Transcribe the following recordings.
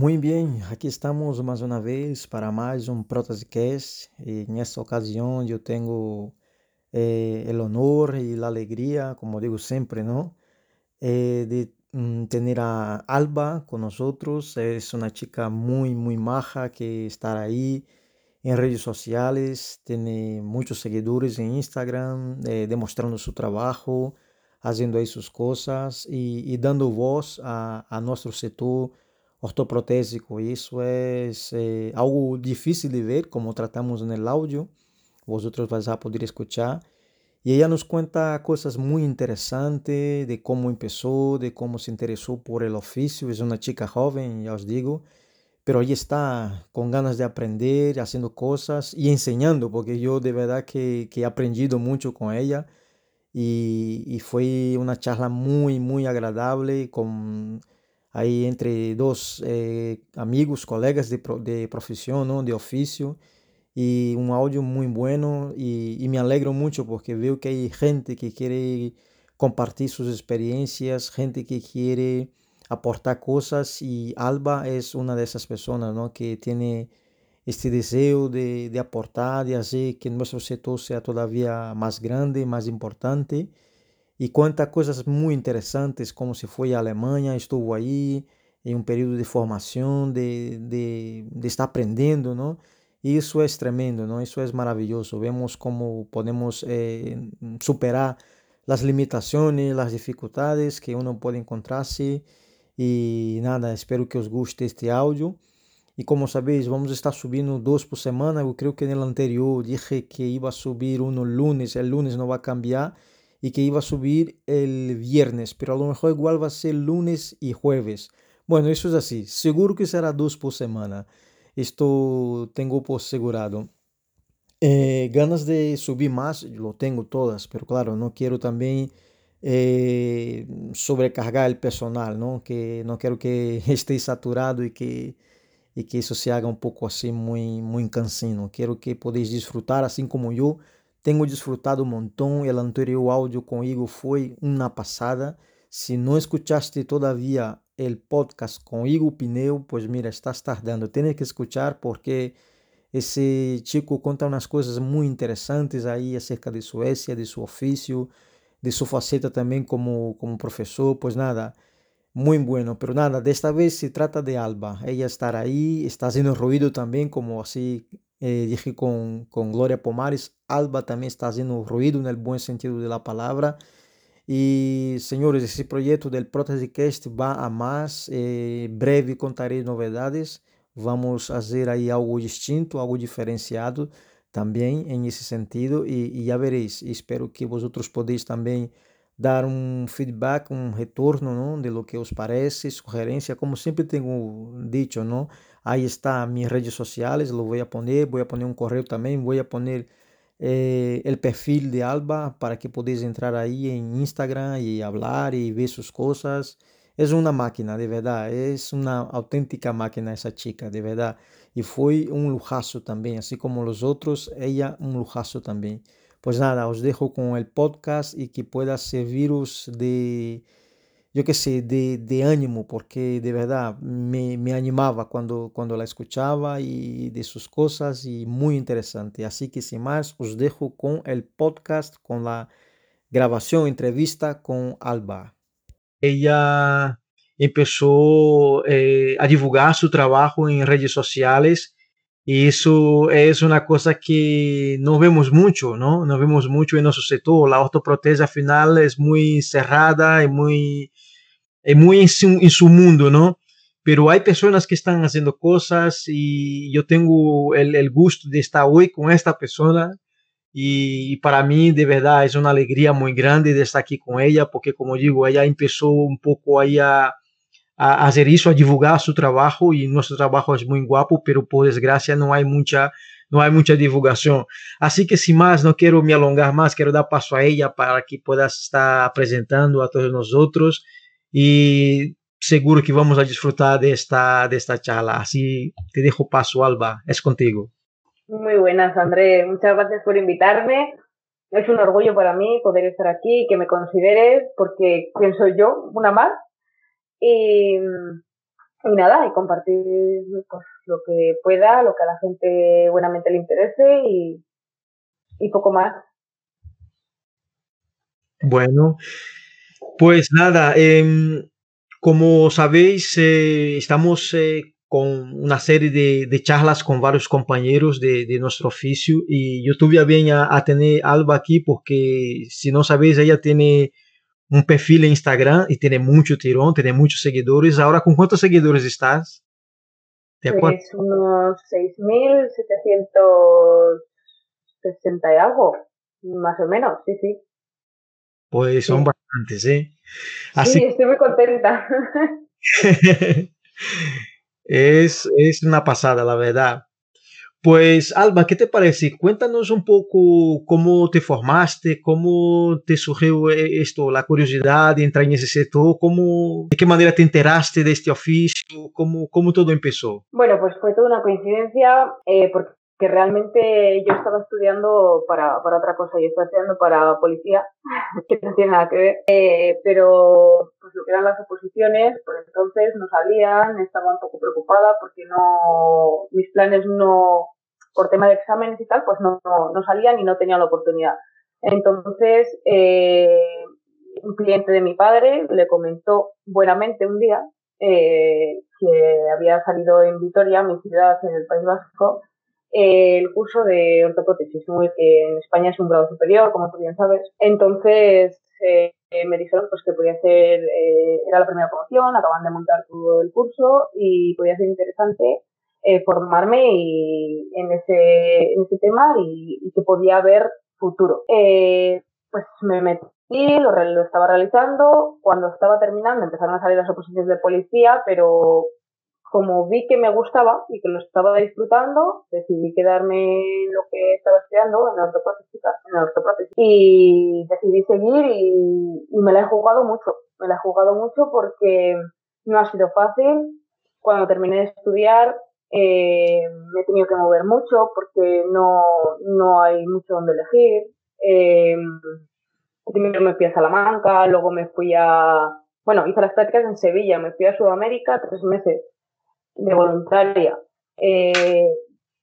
Muy bien, aqui estamos mais uma vez para mais um Protescast e nessa ocasião eu tenho eh, o honor e a alegria, como digo sempre, não? Eh, de mm, tener a Alba con nosotros. Es una chica muy, muy maja que está ahí en redes sociales, tiene muchos seguidores en Instagram, eh, demostrando su trabajo, haciendo ahí sus cosas y, y dando voz a, a nuestro sector ortoprotésico. Isso é, é, algo difícil de ver, como tratamos no áudio. Vosotros vais a poder escuchar. E ela nos conta coisas muito interessantes de como começou, de como se interessou por el ofício. É uma chica jovem, já os digo, pero aí está com ganas de aprender, fazendo coisas e ensinando, porque eu de verdade que, que he aprendido muito com ela. E, e foi uma charla muito, muito agradável, com aí entre dois eh, amigos, colegas de, de profissão, não, de ofício, e um áudio muito bueno e, e, me alegro muito porque veo que hay gente que quiere compartir sus experiencias, gente que quiere aportar cosas y Alba es una de esas personas ¿no? que tiene este deseo de, de aportar, de hacer que nuestro sector sea todavía más grande, más importante e conta coisas muito interessantes, como se foi à Alemanha, estuvo aí em um período de formação, de, de, de estar aprendendo, não? E isso é tremendo, não? Isso é maravilhoso. Vemos como podemos eh, superar as limitações, as dificuldades que uno pode encontrar-se. E nada, espero que os guste este áudio. E como sabéis, vamos estar subindo dois por semana. Eu creio que no anterior dije que iba a subir um no lunes, o lunes não vai cambiar y que iba a subir el viernes, pero a lo mejor igual va a ser lunes y jueves. Bueno, eso es así. Seguro que será dos por semana. Esto tengo por asegurado. Eh, ganas de subir más, lo tengo todas, pero claro, no quiero también eh, sobrecargar el personal, ¿no? Que no quiero que esté saturado y que, y que eso se haga un poco así muy, muy cansino. Quiero que podáis disfrutar, así como yo, tenho desfrutado um montão. O anterior áudio com Igor foi uma passada. Se não escutaste todavia o podcast com Igor Pneu, pois mira, estás tardando. Tens que escutar porque esse chico conta umas coisas muito interessantes aí acerca de Suécia, de seu ofício, de sua faceta também como, como professor. Pois nada, muito bueno. Pero nada, desta vez se trata de Alba. Ela estará aí, está fazendo ruído também, como assim eh, dije con, con, Gloria Pomares, Alba también está haciendo ruido en el buen sentido de la palabra. Y señores, ese proyecto del Protescast va a más. Eh, breve contaré novedades. Vamos a hacer ahí algo distinto, algo diferenciado también en ese sentido. Y, y ya veréis. Espero que vosotros podéis también dar um feedback, um retorno não, de lo que os parece, sugerência, como sempre tenho dito, não? Aí está minhas redes sociais, lo vou a poner, vou a poner um correio também, vou a poner eh, el perfil de Alba para que podáis entrar aí em Instagram e falar e ver suas coisas. É uma máquina, de verdade, é uma autêntica máquina essa chica, de verdade. E foi um lujazo também, assim como os outros, ela um lujazo também. Pues nada, os dejo con el podcast y que pueda serviros de, yo qué sé, de, ánimo, porque de verdad me, me, animaba cuando, cuando la escuchaba y de sus cosas y muy interesante. Así que sin más, os dejo con el podcast, con la grabación, entrevista con Alba. Ella empezó eh, a divulgar su trabajo en redes sociales Y eso es una cosa que no vemos mucho, ¿no? No vemos mucho en nuestro sector. La ortoprotese al final es muy cerrada y muy, y muy en, su, mundo, ¿no? Pero hay personas que están haciendo cosas y yo tengo el, el gusto de estar hoy con esta persona y, y, para mí de verdad es una alegría muy grande de estar aquí con ella porque como digo, ella empezó un poco ahí a a hacer eso, a divulgar su trabajo y nuestro trabajo es muy guapo, pero por desgracia no hay mucha, no hay mucha divulgación. Así que sin más, no quiero me alongar más, quiero dar paso a ella para que puedas estar presentando a todos nosotros y seguro que vamos a disfrutar de esta, de esta charla. Así te dejo paso, Alba, es contigo. Muy buenas, André. Muchas gracias por invitarme. Es un orgullo para mí poder estar aquí y que me consideres, porque ¿quién soy yo? Una más. Y y nada, y compartir pues, lo que pueda, lo que a la gente buenamente le interese y, y poco más. Bueno, pues nada, em, como sabéis, eh, estamos eh, con una serie de, charlas con varios compañeros de, nuestro oficio y yo tuve a bien a, tener Alba aquí porque si no sabéis, ella tiene un perfil en Instagram y tiene mucho tirón, tiene muchos seguidores. Ahora, ¿con cuántos seguidores estás? ¿De pues unos 6.760 y algo, más o menos, sí, sí. Pues son bastantes, ¿eh? Así... Sí, estoy muy contenta. es, es una pasada, la verdad. Pues Alba, ¿qué te parece? Cuéntanos un poco cómo te formaste, cómo te surgió eh, esto, la curiosidad de entrar en ese sector, cómo, de qué manera te enteraste de este oficio, cómo, cómo todo empezó. Bueno, pues fue toda una coincidencia, eh, porque que realmente yo estaba estudiando para, para otra cosa, yo estaba estudiando para policía, que no tiene nada que ver, eh, pero pues lo que eran las oposiciones, por entonces no salían, estaba un poco preocupada porque no, mis planes no, por tema de exámenes y tal, pues no, no, salían y no tenía la oportunidad. Entonces, eh, un cliente de mi padre le comentó buenamente un día eh, que había salido en Vitoria, mi ciudad en el País Vasco, el curso de ortoprótesis, que en España es un grado superior, como tú bien sabes. Entonces eh, me dijeron pues que podía ser, eh, era la primera promoción, acaban de montar todo el curso y podía ser interesante eh, formarme y, en, ese, en ese tema y, que podía haber futuro. pues me metí, lo, lo estaba realizando, cuando estaba terminando empezaron a salir las oposiciones de policía, pero como vi que me gustaba y que lo estaba disfrutando, decidí quedarme en lo que estaba estudiando, en ortoprótesis, en y decidí seguir y, me la he jugado mucho. Me la he jugado mucho porque no ha sido fácil. Cuando terminé de estudiar eh, me he tenido que mover mucho porque no, no hay mucho donde elegir. Eh, primero me fui a Salamanca, luego me fui a... Bueno, hice las prácticas en Sevilla, me fui a Sudamérica tres meses de voluntaria. Eh,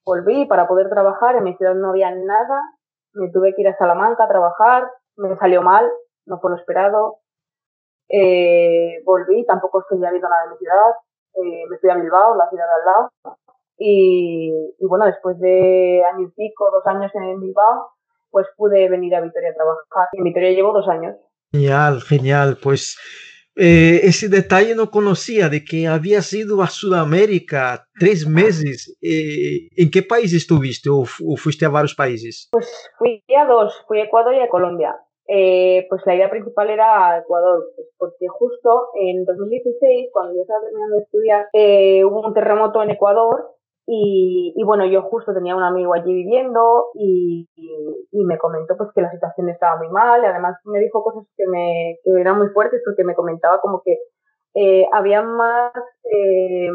volví para poder trabajar, en mi ciudad no había nada, me tuve que ir a Salamanca a trabajar, me salió mal, no fue lo esperado. Eh, volví, tampoco estoy ya viendo nada de mi ciudad, eh, me fui a Bilbao, la ciudad de al lado. Y, y, bueno, después de año y pico, dos años en Bilbao, pues pude venir a Vitoria a trabajar. En Vitoria llevo dos años. Genial, genial. Pues eh, ese detalle no conocía de que había sido a Sudamérica tres meses. Eh, ¿En qué país estuviste o, fuiste a varios países? Pues fui a dos, fui a Ecuador y a Colombia. Eh, pues la idea principal era Ecuador, pues porque justo en 2016, cuando yo estaba terminando de estudiar, hubo un terremoto en Ecuador y, y, bueno, yo justo tenía un amigo allí viviendo y, y, me comentó pues que la situación estaba muy mal. Y además me dijo cosas que, me, que eran muy fuertes porque me comentaba como que eh, había más, eh,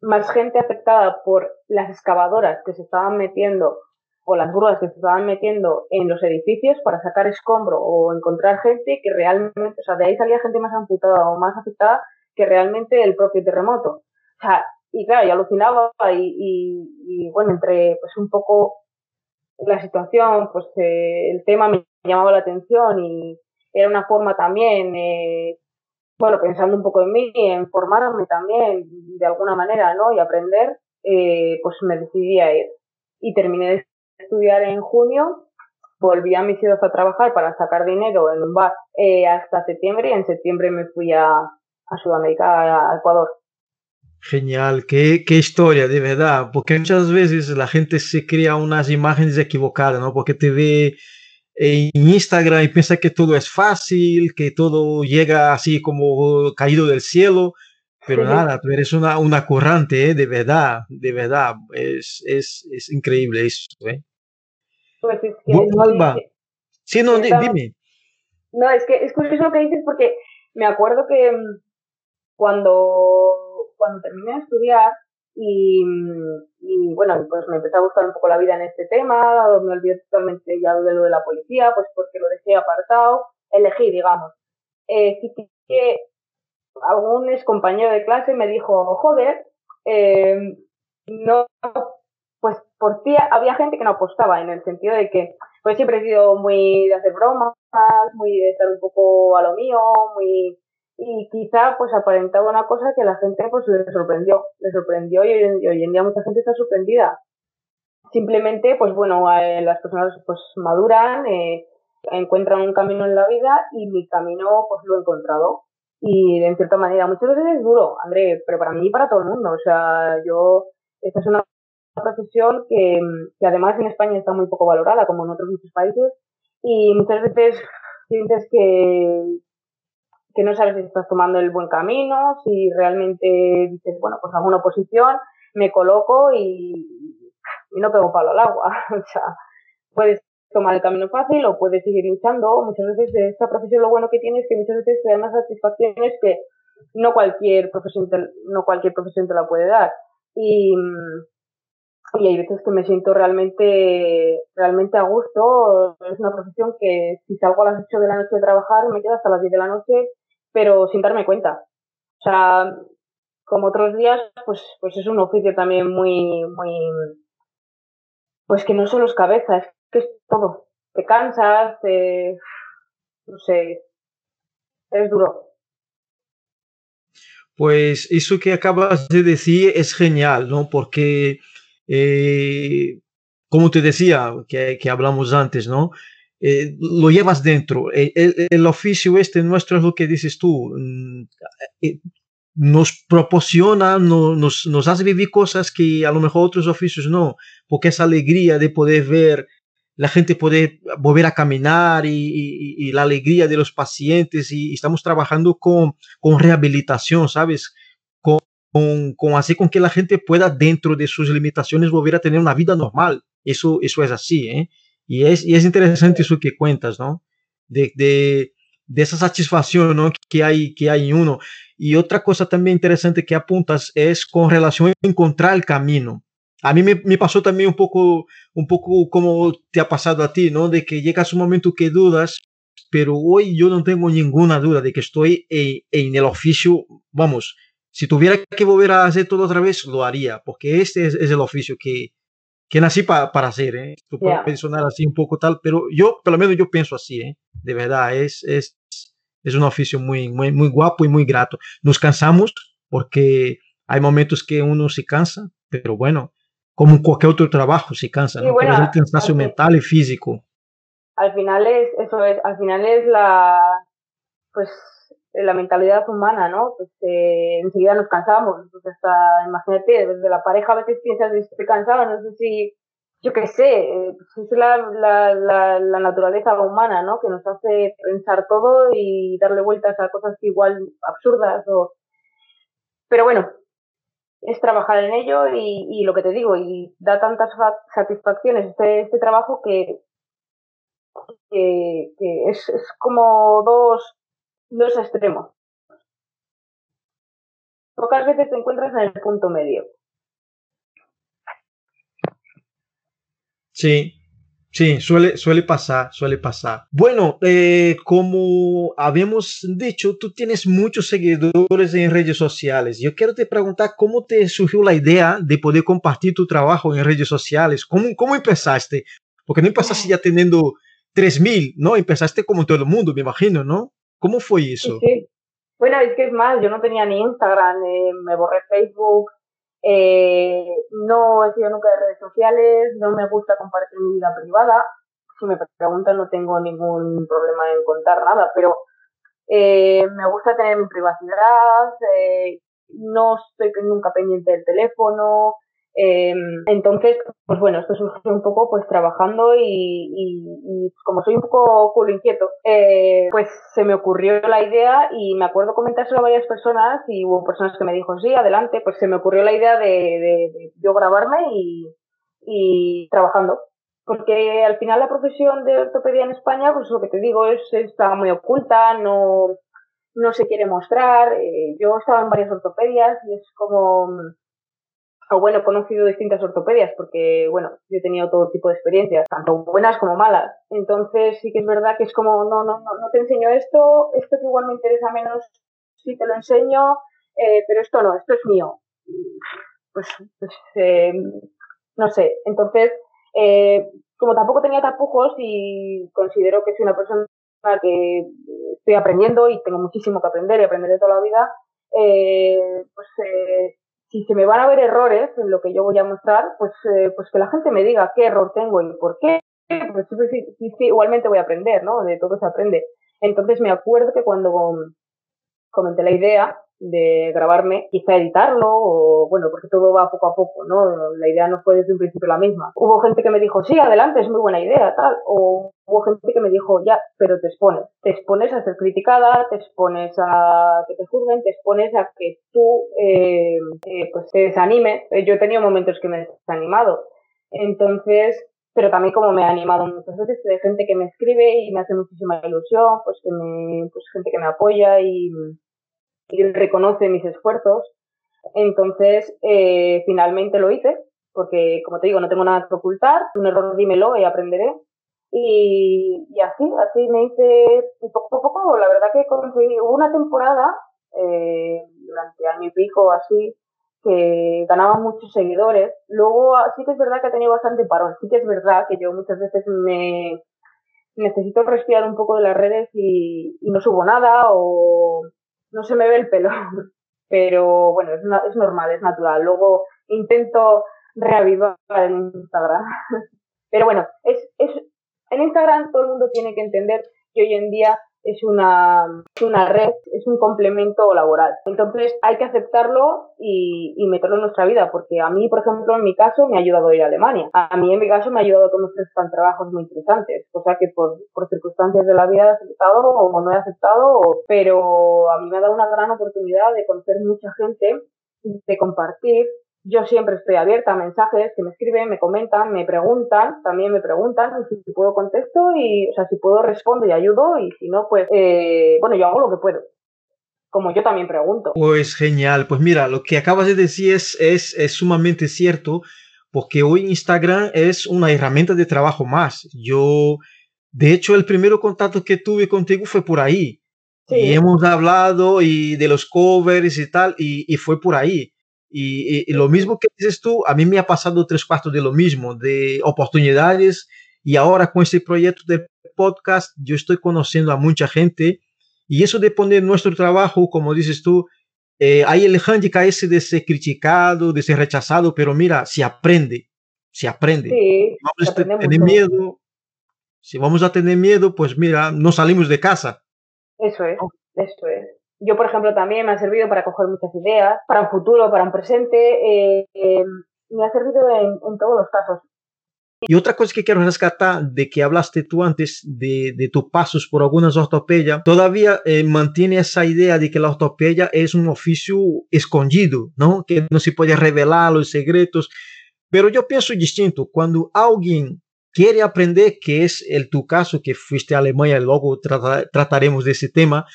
más gente afectada por las excavadoras que se estaban metiendo o las grúas que se estaban metiendo en los edificios para sacar escombro o encontrar gente que realmente, o sea, de ahí salía gente más amputada o más afectada que realmente el propio terremoto. O sea, y claro, yo alucinaba y, y, bueno, entre pues un poco la situación, pues eh, el tema me llamaba la atención y era una forma también, eh, bueno, pensando un poco en mí, en formarme también de alguna manera, ¿no? Y aprender, eh, pues me decidí a ir. Y terminé de estudiar en junio, volví a mi ciudad a trabajar para sacar dinero en un bar hasta septiembre y en septiembre me fui a, a Sudamérica, a Ecuador. Genial, qué, qué, historia, de verdad, porque muchas veces la gente se crea unas imágenes equivocadas, ¿no? Porque te ve en Instagram y piensa que todo es fácil, que todo llega así como caído del cielo, pero nada, tú eres una, una currante, ¿eh? de verdad, de verdad, es, es, es increíble eso, ¿eh? Pues es que, bueno, Alba, sí, no, dime. No, es que es curioso lo que dices porque me acuerdo que mm, cuando cuando terminé de estudiar y, y, bueno, pues me empezó a gustar un poco la vida en este tema, me olvidé totalmente ya de lo de la policía, pues porque lo dejé apartado, elegí, digamos. Eh, que algún ex compañero de clase me dijo, joder, eh, no, pues por ti había gente que no apostaba en el sentido de que pues siempre he sido muy de hacer bromas, muy de estar un poco a lo mío, muy y quizá pues aparentaba una cosa que la gente pues le sorprendió, le sorprendió y hoy, en día mucha gente está sorprendida. Simplemente pues bueno, eh, las personas pues maduran, eh, encuentran un camino en la vida y mi camino pues lo he encontrado y de cierta manera muchas veces es duro, André, pero para mí y para todo el mundo, o sea, yo esta es una profesión que, que además en España está muy poco valorada como en otros muchos países y muchas veces sientes que, que no sabes si estás tomando el buen camino, si realmente dices, bueno, pues hago una oposición, me coloco y, no pego palo al agua. o sea, puedes tomar el camino fácil o puedes seguir luchando. Muchas veces esta profesión lo bueno que tiene es que muchas veces te da unas satisfacciones que no cualquier profesión te, no cualquier profesión te la puede dar. Y, y hay veces que me siento realmente, realmente a gusto. Es una profesión que si salgo a las 8 de la noche de trabajar, me quedo hasta las 10 de la noche pero sin darme cuenta. O sea, como otros días, pues, pues es un oficio también muy, muy, pues que no solo es cabeza, es que es todo. Te cansas, te, no sé, es duro. Pues eso que acabas de decir es genial, ¿no? Porque, eh, como te decía, que, que hablamos antes, ¿no? Eh, lo llevas dentro. Eh, el, oficio este nuestro es lo que dices tú, mm, eh, nos proporciona, nos, nos hace vivir cosas que a lo mejor otros oficios no, porque esa alegría de poder ver la gente poder volver a caminar y, la alegría de los pacientes y, estamos trabajando con, con rehabilitación, ¿sabes? Con, con, con, así con que la gente pueda dentro de sus limitaciones volver a tener una vida normal. Eso, eso es así, ¿eh? Y es, y es interesante eso que cuentas, ¿no? De, de, de esa satisfacción ¿no? que, hay, que hay en uno. Y otra cosa también interesante que apuntas es con relación a encontrar el camino. A mí me, me, pasó también un poco, un poco como te ha pasado a ti, ¿no? De que llegas un momento que dudas, pero hoy yo no tengo ninguna duda de que estoy en, en el oficio, vamos, si tuviera que volver a hacer todo otra vez, lo haría, porque este es, es el oficio que, que nací para hacer, ¿eh? Tú puedes sonar así un poco tal, pero yo, por lo menos yo pienso así, ¿eh? De verdad, es, es, es un oficio muy, muy, muy guapo y muy grato. Nos cansamos porque hay momentos que uno se cansa, pero bueno, como cualquier otro trabajo se cansa, ¿no? pero es el cansancio mental y físico. Al final es, eso es, al final es la, pues la mentalidad humana, ¿no? Pues eh, enseguida nos cansamos, pues hasta, imagínate, desde la pareja a veces piensas, estoy cansado, no sé si, yo qué sé, eh, pues es la, la, la, la, naturaleza humana, ¿no? Que nos hace pensar todo y darle vueltas a cosas igual absurdas o... Pero bueno, es trabajar en ello y, y lo que te digo, y da tantas satisfacciones este, este trabajo que, que, que es, es como dos dos extremos. Pocas veces te encuentras en el punto medio. Sí, sí, suele, suele pasar, suele pasar. Bueno, eh, como habíamos dicho, tú tienes muchos seguidores en redes sociales. Yo quiero te preguntar cómo te surgió la idea de poder compartir tu trabajo en redes sociales. ¿Cómo, cómo empezaste? Porque no empezaste ya teniendo 3.000, ¿no? Empezaste como todo el mundo, me imagino, ¿no? ¿Cómo fue eso? Sí, Bueno, es que es más, yo no tenía ni Instagram, eh, me borré Facebook, eh, no he sido nunca de redes sociales, no me gusta compartir mi vida privada. Si me preguntan, no tengo ningún problema en contar nada, pero eh, me gusta tener mi privacidad, no estoy nunca pendiente del teléfono, eh, entonces, pues bueno, esto surgió un poco pues trabajando y, y, como soy un poco culo inquieto, eh, pues se me ocurrió la idea y me acuerdo comentárselo a varias personas y hubo personas que me dijo, sí, adelante, pues se me ocurrió la idea de, yo grabarme y, trabajando. Porque al final la profesión de ortopedia en España, pues lo que te digo, es está muy oculta, no, no se quiere mostrar. Eh, yo estaba en varias ortopedias y es como bueno, he conocido distintas ortopedias porque, bueno, yo he tenido todo tipo de experiencias, tanto buenas como malas. Entonces sí que es verdad que es como, no, no, no, no te enseño esto, esto que igual me interesa menos sí te lo enseño, eh, pero esto no, esto es mío. Pues, pues eh, no sé, entonces, eh, como tampoco tenía tapujos y considero que soy una persona que estoy aprendiendo y tengo muchísimo que aprender y aprender de toda la vida, eh, pues eh, si se me van a ver errores en lo que yo voy a mostrar, pues, eh, pues que la gente me diga qué error tengo y por qué, pues sí, sí, igualmente voy a aprender, ¿no? De todo se aprende. Entonces me acuerdo que cuando comenté la idea, de grabarme, quizá editarlo, o bueno, porque todo va poco a poco, ¿no? La idea no fue desde un principio la misma. Hubo gente que me dijo, sí, adelante, es muy buena idea, tal, o hubo gente que me dijo, ya, pero te expones, te expones a ser criticada, te expones a que te juzguen, te expones a que tú, eh, eh, pues te desanimes. Yo he tenido momentos que me he desanimado. Entonces, pero también como me ha animado muchas veces de gente que me escribe y me hace muchísima ilusión, pues que me, pues gente que me apoya y, y reconoce mis esfuerzos. Entonces, eh, finalmente lo hice, porque como te digo, no tengo nada que ocultar, un error dímelo y aprenderé. Y, y así, así me hice poco a poco, la verdad que conseguí, hubo una temporada, eh, durante año y pico así, que ganaba muchos seguidores. Luego sí que es verdad que ha tenido bastante parón, sí que es verdad que yo muchas veces me necesito respirar un poco de las redes y, y no subo nada o no se me ve el pelo, pero bueno, es, es normal, es natural. Luego intento reavivar en Instagram. Pero bueno, es, es, en Instagram todo el mundo tiene que entender que hoy en día es una, una red, es un complemento laboral. Entonces hay que aceptarlo y, y, meterlo en nuestra vida, porque a mí, por ejemplo, en mi caso me ha ayudado a ir a Alemania. A mí, en mi caso, me ha ayudado a me ofrezcan trabajos muy interesantes, cosa que por, por circunstancias de la vida he aceptado o no he aceptado, pero a mí me ha dado una gran oportunidad de conocer mucha gente, de compartir yo siempre estoy abierta a mensajes que me escriben, me comentan, me preguntan, también me preguntan, y si puedo contesto y, o sea, si puedo respondo y ayudo y si no, pues, eh, bueno, yo hago lo que puedo. Como yo también pregunto. Pues genial, pues mira, lo que acabas de decir es, es, es sumamente cierto, porque hoy Instagram es una herramienta de trabajo más. Yo, de hecho, el primer contacto que tuve contigo fue por ahí. Sí. Y hemos hablado y de los covers y tal, y, y fue por ahí. Y, y, y, lo mismo que dices tú, a mí me ha pasado tres cuartos de lo mismo, de oportunidades. Y ahora con este proyecto de podcast, yo estoy conociendo a mucha gente. Y eso de poner nuestro trabajo, como dices tú, eh, hay el handicap ese de ser criticado, de ser rechazado, pero mira, se aprende, se aprende. Sí, vamos a tener miedo. Si vamos a tener miedo, pues mira, no salimos de casa. Eso es, eso es. Yo, por ejemplo, también me ha servido para coger muchas ideas, para un futuro, para un presente. Eh, eh, me ha servido en, en, todos los casos. Y otra cosa que quiero rescatar de que hablaste tú antes de, de tus pasos por algunas ortopedias, todavía eh, mantiene esa idea de que la ortopedia es un oficio escondido, ¿no? Que no se puede revelar los secretos. Pero yo pienso distinto. Cuando alguien quiere aprender, que es el tu caso, que fuiste a Alemania, luego trata, trataremos de ese tema,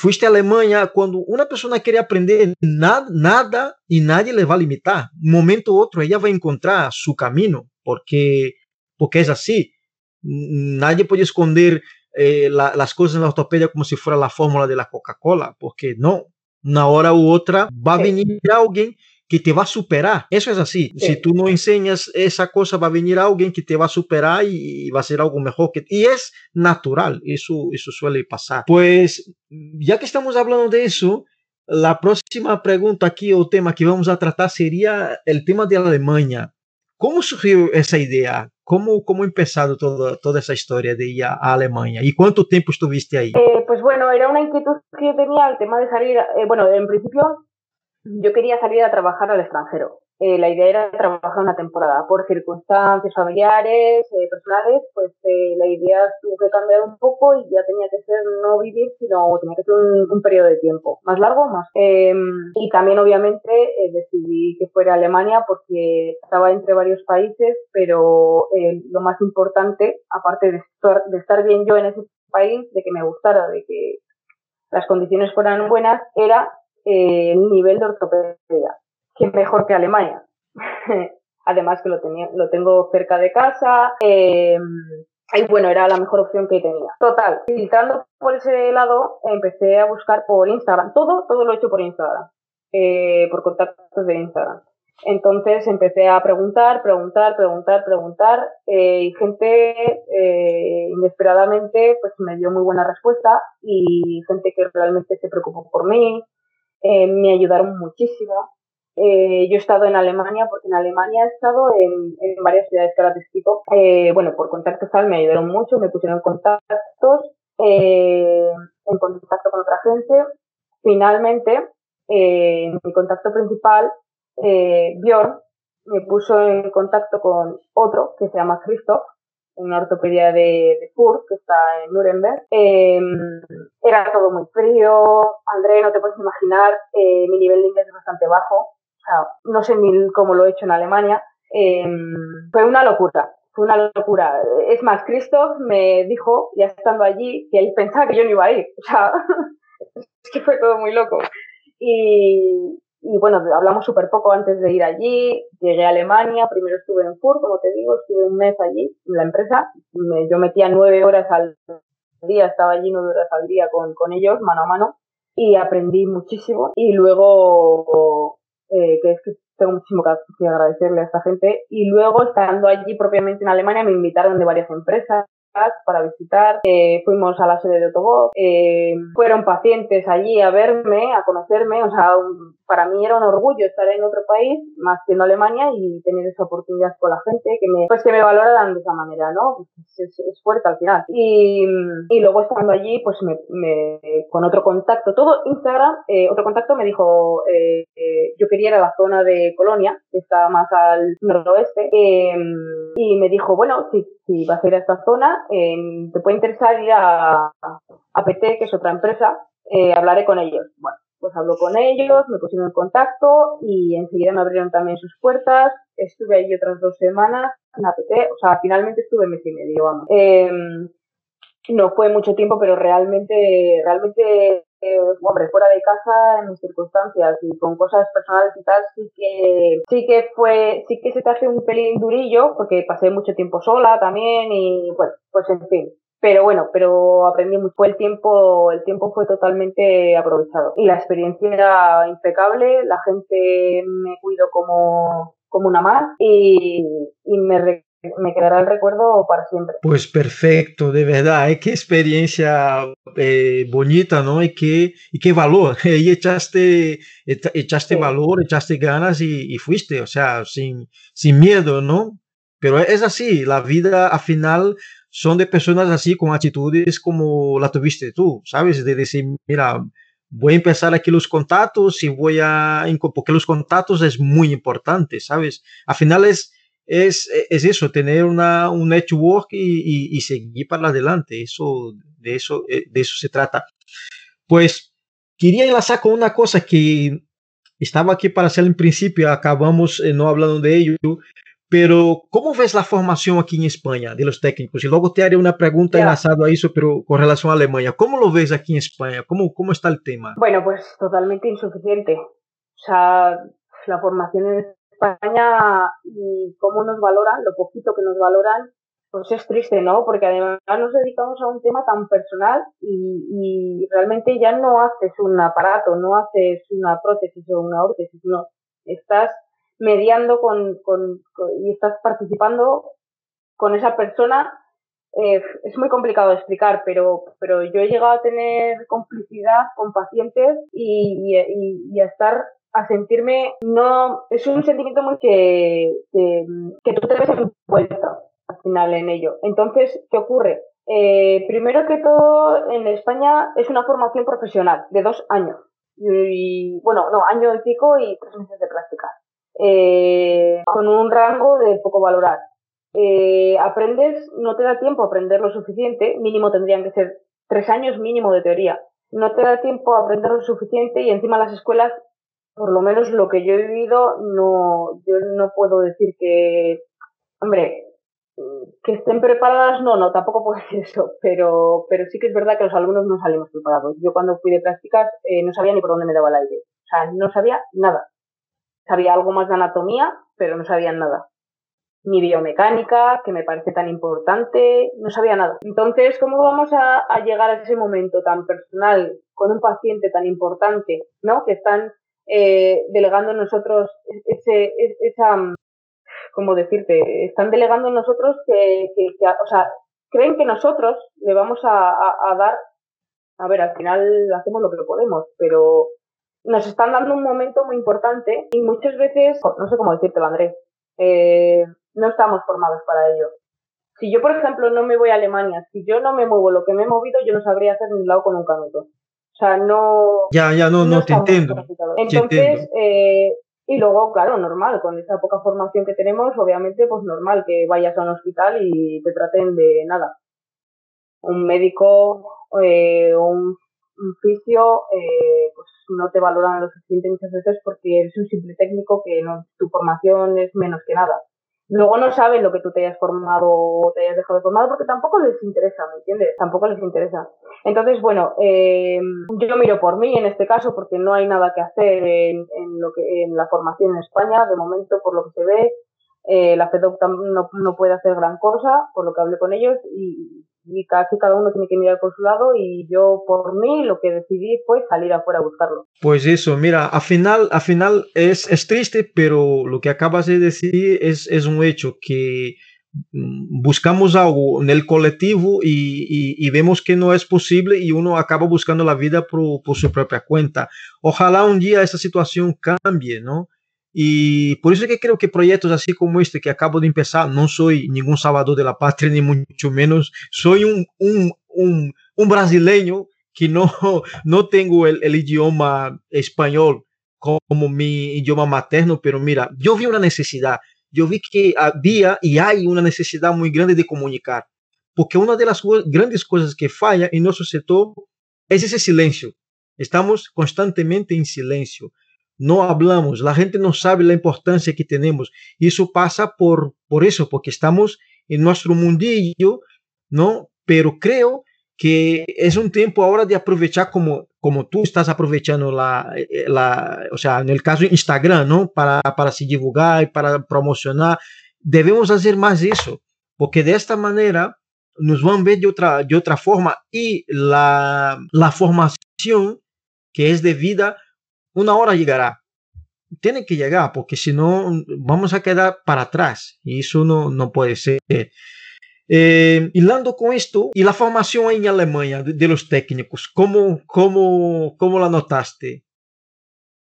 Fuiste a Alemanha quando uma pessoa quer aprender nada, nada e nadie le vai limitar. Um momento ou outro ela vai encontrar seu caminho, porque porque é assim. Nadie pode esconder eh, la, as coisas na ortopedia como se fosse a fórmula da Coca-Cola, porque não. Na hora ou outra vai vir alguém que te va a superar. Eso es así. Sí. Si tú no enseñas esa cosa, va a venir alguien que te va a superar y, va a ser algo mejor que Y es natural, eso, eso suele pasar. Pues ya que estamos hablando de eso, la próxima pregunta aquí o tema que vamos a tratar sería el tema de Alemania. ¿Cómo surgió esa idea? ¿Cómo, cómo empezado todo, toda esa historia de ir a Alemania? ¿Y cuánto tiempo estuviste ahí? Eh, pues bueno, era una inquietud que tenía, el tema de salir, eh, bueno, en principio yo quería salir a trabajar al extranjero. Eh, la idea era trabajar una temporada. Por circunstancias familiares, eh, personales, pues eh, la idea tuvo que cambiar un poco y ya tenía que ser no vivir, sino tenía que ser un, periodo de tiempo. Más largo, más. Em, y también, obviamente, eh, decidí que fuera Alemania porque estaba entre varios países, pero eh, lo más importante, aparte de estar bien yo en ese país, de que me gustara, de que las condiciones fueran buenas, era eh, nivel de ortopedia, que mejor que Alemania. Además que lo, tenía, lo tengo cerca de casa, eh, y bueno, era la mejor opción que tenía. Total, filtrando por ese lado, empecé a buscar por Instagram. Todo, todo lo he hecho por Instagram. Eh, por contactos de Instagram. Entonces empecé a preguntar, preguntar, preguntar, preguntar eh, y gente eh, inesperadamente pues me dio muy buena respuesta y gente que realmente se preocupó por mí, eh, me ayudaron muchísimo. Eh, yo he estado en Alemania porque en Alemania he estado en, en varias ciudades que ahora te explico. Eh, bueno, por contactos tal me ayudaron mucho, me pusieron contactos, eh, en contacto con otra gente. Finalmente, eh, mi contacto principal eh, Bjorn me puso en contacto con otro que se llama Christoph, una ortopedia de, de Furt, que está en Nuremberg. Eh, era todo muy frío. André, no te puedes imaginar, eh, mi nivel de inglés es bastante bajo. O sea, no sé ni cómo lo he hecho en Alemania. Eh, fue una locura. Fue una locura. Es más, Christoph me dijo, ya estando allí, que él pensaba que yo no iba a ir. O sea, es que fue todo muy loco. Y, y bueno, hablamos súper poco antes de ir allí, llegué a Alemania, primero estuve en Fur, como te digo, estuve un mes allí en la empresa, me, yo metía nueve horas al día, estaba allí nueve horas al día con, con ellos, mano a mano, y aprendí muchísimo, y luego, eh, que es que tengo muchísimo que agradecerle a esta gente, y luego estando allí propiamente en Alemania me invitaron de varias empresas, para visitar, eh, fuimos a la sede de Autobot, eh, fueron pacientes allí a verme, a conocerme, o sea, para mí era un orgullo estar en otro país, más que en Alemania, y tener esa oportunidad con la gente, que me, pues que me valoraran de esa manera, ¿no? Pues es, es, fuerte al final. Y, y luego estando allí, pues me, me con otro contacto, todo Instagram, eh, otro contacto me dijo, eh, eh, yo quería ir a la zona de Colonia, que está más al noroeste, eh, y me dijo, bueno, si, si vas a ir a esta zona, eh, te puede interesar ir a, a PT, que es otra empresa, eh, hablaré con ellos. Bueno, pues hablo con ellos, me pusieron en contacto y enseguida me abrieron también sus puertas. Estuve allí otras dos semanas en APT, o sea, finalmente estuve mes y medio, vamos. Eh, no fue mucho tiempo, pero realmente, realmente, eh, hombre, fuera de casa, en mis circunstancias y con cosas personales y tal, sí que, sí que fue, sí que se te hace un pelín durillo, porque pasé mucho tiempo sola también y, bueno, pues en fin, pero bueno, pero aprendí mucho. El tiempo, el tiempo fue totalmente aprovechado. Y la experiencia era impecable, la gente me cuidó como, como una más y, y me, me quedará el recuerdo para siempre. Pues perfecto, de verdad, qué experiencia eh, bonita, ¿no? Y qué, y qué valor. Y echaste, echaste sí. valor, echaste ganas y, y, fuiste, o sea, sin, sin miedo, ¿no? Pero es así, la vida al final son de personas así con actitudes como la tuviste tú, ¿sabes? De decir, mira, voy a empezar aquí los contactos y voy a... porque los contactos es muy importante, ¿sabes? Al final es, es, es eso, tener una, un network y, y, y seguir para adelante, eso, de, eso, de eso se trata. Pues quería enlazar con una cosa que estaba aquí para hacer en principio, acabamos eh, no hablando de ello, pero, ¿cómo ves la formación aquí en España de los técnicos? Y luego te haré una pregunta yeah. enlazada a eso, pero con relación a Alemania. ¿Cómo lo ves aquí en España? ¿Cómo, ¿Cómo está el tema? Bueno, pues totalmente insuficiente. O sea, la formación en España y cómo nos valoran, lo poquito que nos valoran, pues es triste, ¿no? Porque además nos dedicamos a un tema tan personal y, y realmente ya no haces un aparato, no haces una prótesis o una órtesis, no. Estás mediando con, con, con, y estás participando con esa persona, eh, es muy complicado explicar, pero, pero yo he llegado a tener complicidad con pacientes y, y, y a estar, a sentirme, no, es un sentimiento muy que, que, tú te ves envuelta al final en ello. Entonces, ¿qué ocurre? Eh, primero que todo, en España es una formación profesional de dos años. Y, bueno, no, año y pico y tres meses de práctica eh, con un rango de poco valorar. Eh, aprendes, no te da tiempo a aprender lo suficiente, mínimo tendrían que ser tres años mínimo de teoría. No te da tiempo a aprender lo suficiente y encima las escuelas, por lo menos lo que yo he vivido, no, yo no puedo decir que, hombre, que estén preparadas, no, no, tampoco puedo decir eso, pero, pero sí que es verdad que los alumnos no salimos preparados. Yo cuando fui de prácticas eh, no sabía ni por dónde me daba el aire. O sea, no sabía nada sabía algo más de anatomía, pero no sabían nada. ni biomecánica, que me parece tan importante, no sabía nada. Entonces, ¿cómo vamos a, llegar a ese momento tan personal con un paciente tan importante, ¿no? Que están eh, delegando nosotros ese, esa, ¿cómo decirte? Están delegando en nosotros que, que, o sea, creen que nosotros le vamos a, dar, a ver, al final hacemos lo que podemos, pero nos están dando un momento muy importante y muchas veces, no sé cómo decirte, Andrés, eh, no estamos formados para ello. Si yo, por ejemplo, no me voy a Alemania, si yo no me muevo lo que me he movido, yo no sabría hacer ni un lado con un canuto. O sea, no. Ya, ya, no, no, te entiendo. Entonces, eh, y luego, claro, normal, con esa poca formación que tenemos, obviamente, pues normal que vayas a un hospital y te traten de nada. Un médico eh, un, un fisio, eh, pues no te valoran lo suficiente muchas veces porque eres un simple técnico que no, tu formación es menos que nada luego no saben lo que tú te hayas formado o te hayas dejado de formado porque tampoco les interesa, ¿me entiendes? Tampoco les interesa. Entonces, bueno, eh, yo miro por mí en este caso porque no hay nada que hacer en, lo que, en la formación en España, de momento, por lo que se ve. Eh, la FEDOC no, no puede hacer gran cosa, por lo que hablé con ellos, y, y casi cada uno tiene que mirar por su lado y yo por mí lo que decidí fue salir afuera a buscarlo. Pues eso, mira, al final, al final es, es triste, pero lo que acabas de decir es, es un hecho que mm, buscamos algo en el colectivo y, y, y, vemos que no es posible y uno acaba buscando la vida por, por su propia cuenta. Ojalá un día esa situación cambie, ¿no? Y por es que creo que proyectos así como este que acabo de empezar, no soy ningún salvador de la patria, mucho menos, soy un, un, un, un que no tengo el, el, idioma español como mi idioma materno, pero mira, yo vi una necesidad, yo vi que había y hay una necesidad muy grande de comunicar, porque una de las grandes cosas que falla en nuestro sector es ese silencio. Estamos constantemente en silencio no hablamos, la gente no sabe la importancia que tenemos. Eso pasa por, por eso, porque estamos en nuestro mundillo, ¿no? Pero creo que es un tiempo ahora de aprovechar como, como tú estás aprovechando la, la, o sea, en el caso de Instagram, ¿no? Para, para se divulgar y para promocionar. Debemos hacer más eso, porque de esta manera nos van a ver de otra, de otra forma y la, la formación que es debida una hora llegará. Tiene que llegar, porque si no, vamos a quedar para atrás. Y eso no, no puede ser. Eh, hilando con esto, y la formación en Alemania de, los técnicos, ¿cómo, cómo, ¿cómo la notaste?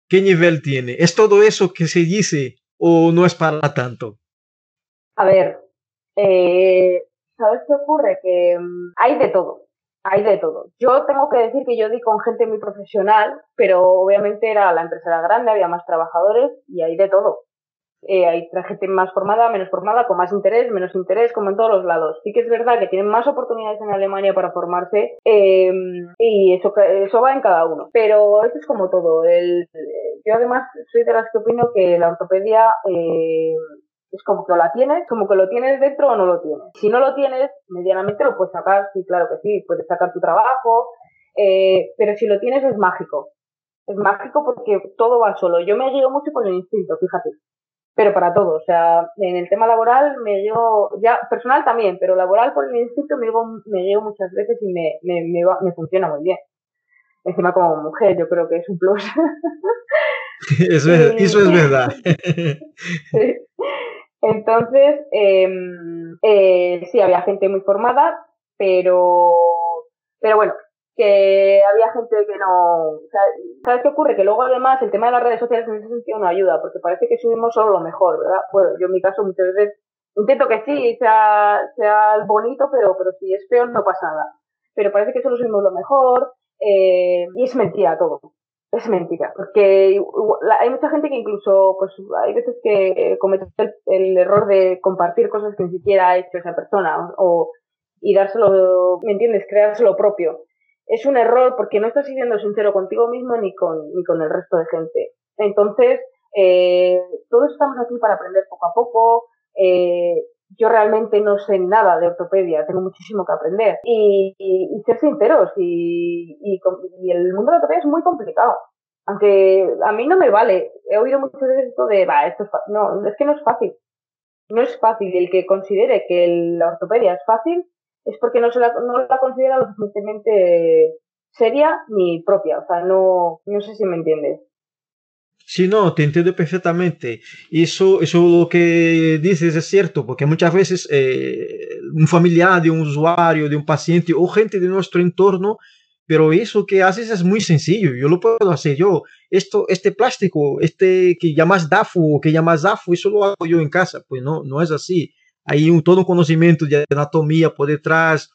¿Qué nivel tiene? ¿Es todo eso que se dice o no es para tanto? A ver, eh, ¿sabes qué ocurre? Que um, hay de todo hay de todo. Yo tengo que decir que yo di con gente muy profesional, pero obviamente era la empresa era grande, había más trabajadores y hay de todo. Eh, hay gente más formada, menos formada, con más interés, menos interés, como en todos los lados. Sí que es verdad que tienen más oportunidades en Alemania para formarse eh, y eso, eso va en cada uno. Pero eso es como todo. El, yo además soy de las que opino que la ortopedia eh, es como que la tienes, como que lo tienes dentro o no lo tienes. Si no lo tienes, medianamente lo puedes sacar, sí, claro que sí, puedes sacar tu trabajo, eh, pero si lo tienes es mágico. Es mágico porque todo va solo. Yo me guío mucho con el instinto, fíjate. Pero para todo, o sea, en el tema laboral me guío, ya personal también, pero laboral por el instinto me guío, me guío muchas veces y me, me, me, me funciona muy bien. Encima como mujer yo creo que es un plus. eso, es, eso es verdad. sí. Entonces, em, eh, sí, había gente muy formada, pero, pero bueno, que había gente que no... ¿Sabes qué ocurre? Que luego además el tema de las redes sociales en ese sentido no ayuda, porque parece que subimos solo lo mejor, ¿verdad? Bueno, yo en mi caso muchas veces intento que sí, sea, sea bonito, pero, pero si es feo no pasa nada. Pero parece que solo subimos lo mejor eh, y es mentira todo es mentira, porque hay mucha gente que incluso, pues hay veces que comete el, error de compartir cosas que ni siquiera ha hecho esa persona o, y dárselo, ¿me entiendes? Creárselo propio. Es un error porque no estás siendo sincero contigo mismo ni con, ni con el resto de gente. Entonces, eh, todos estamos aquí para aprender poco a poco. Eh, yo realmente no sé nada de ortopedia, tengo muchísimo que aprender. Y, y, ser sinceros, y, y, el mundo de la ortopedia es muy complicado. Aunque a mí no me vale. He oído muchas veces esto de, va, esto es No, es que no es fácil. no es fácil. Y el que considere que la ortopedia es fácil es porque no, se la, no la considera lo suficientemente seria ni propia. O sea, no, no sé si me entiendes. Sí, no, te entiendo perfectamente. Eso, eso lo que dices es cierto, porque muchas veces eh, un familiar de un usuario, de un paciente o gente de nuestro entorno, pero eso que haces es muy sencillo. Yo lo puedo hacer yo. Esto, este plástico, este que llamas DAFU, que llamas DAFU, eso lo hago yo en casa. Pues no, no es así. Hay todo un conocimiento de anatomía por detrás,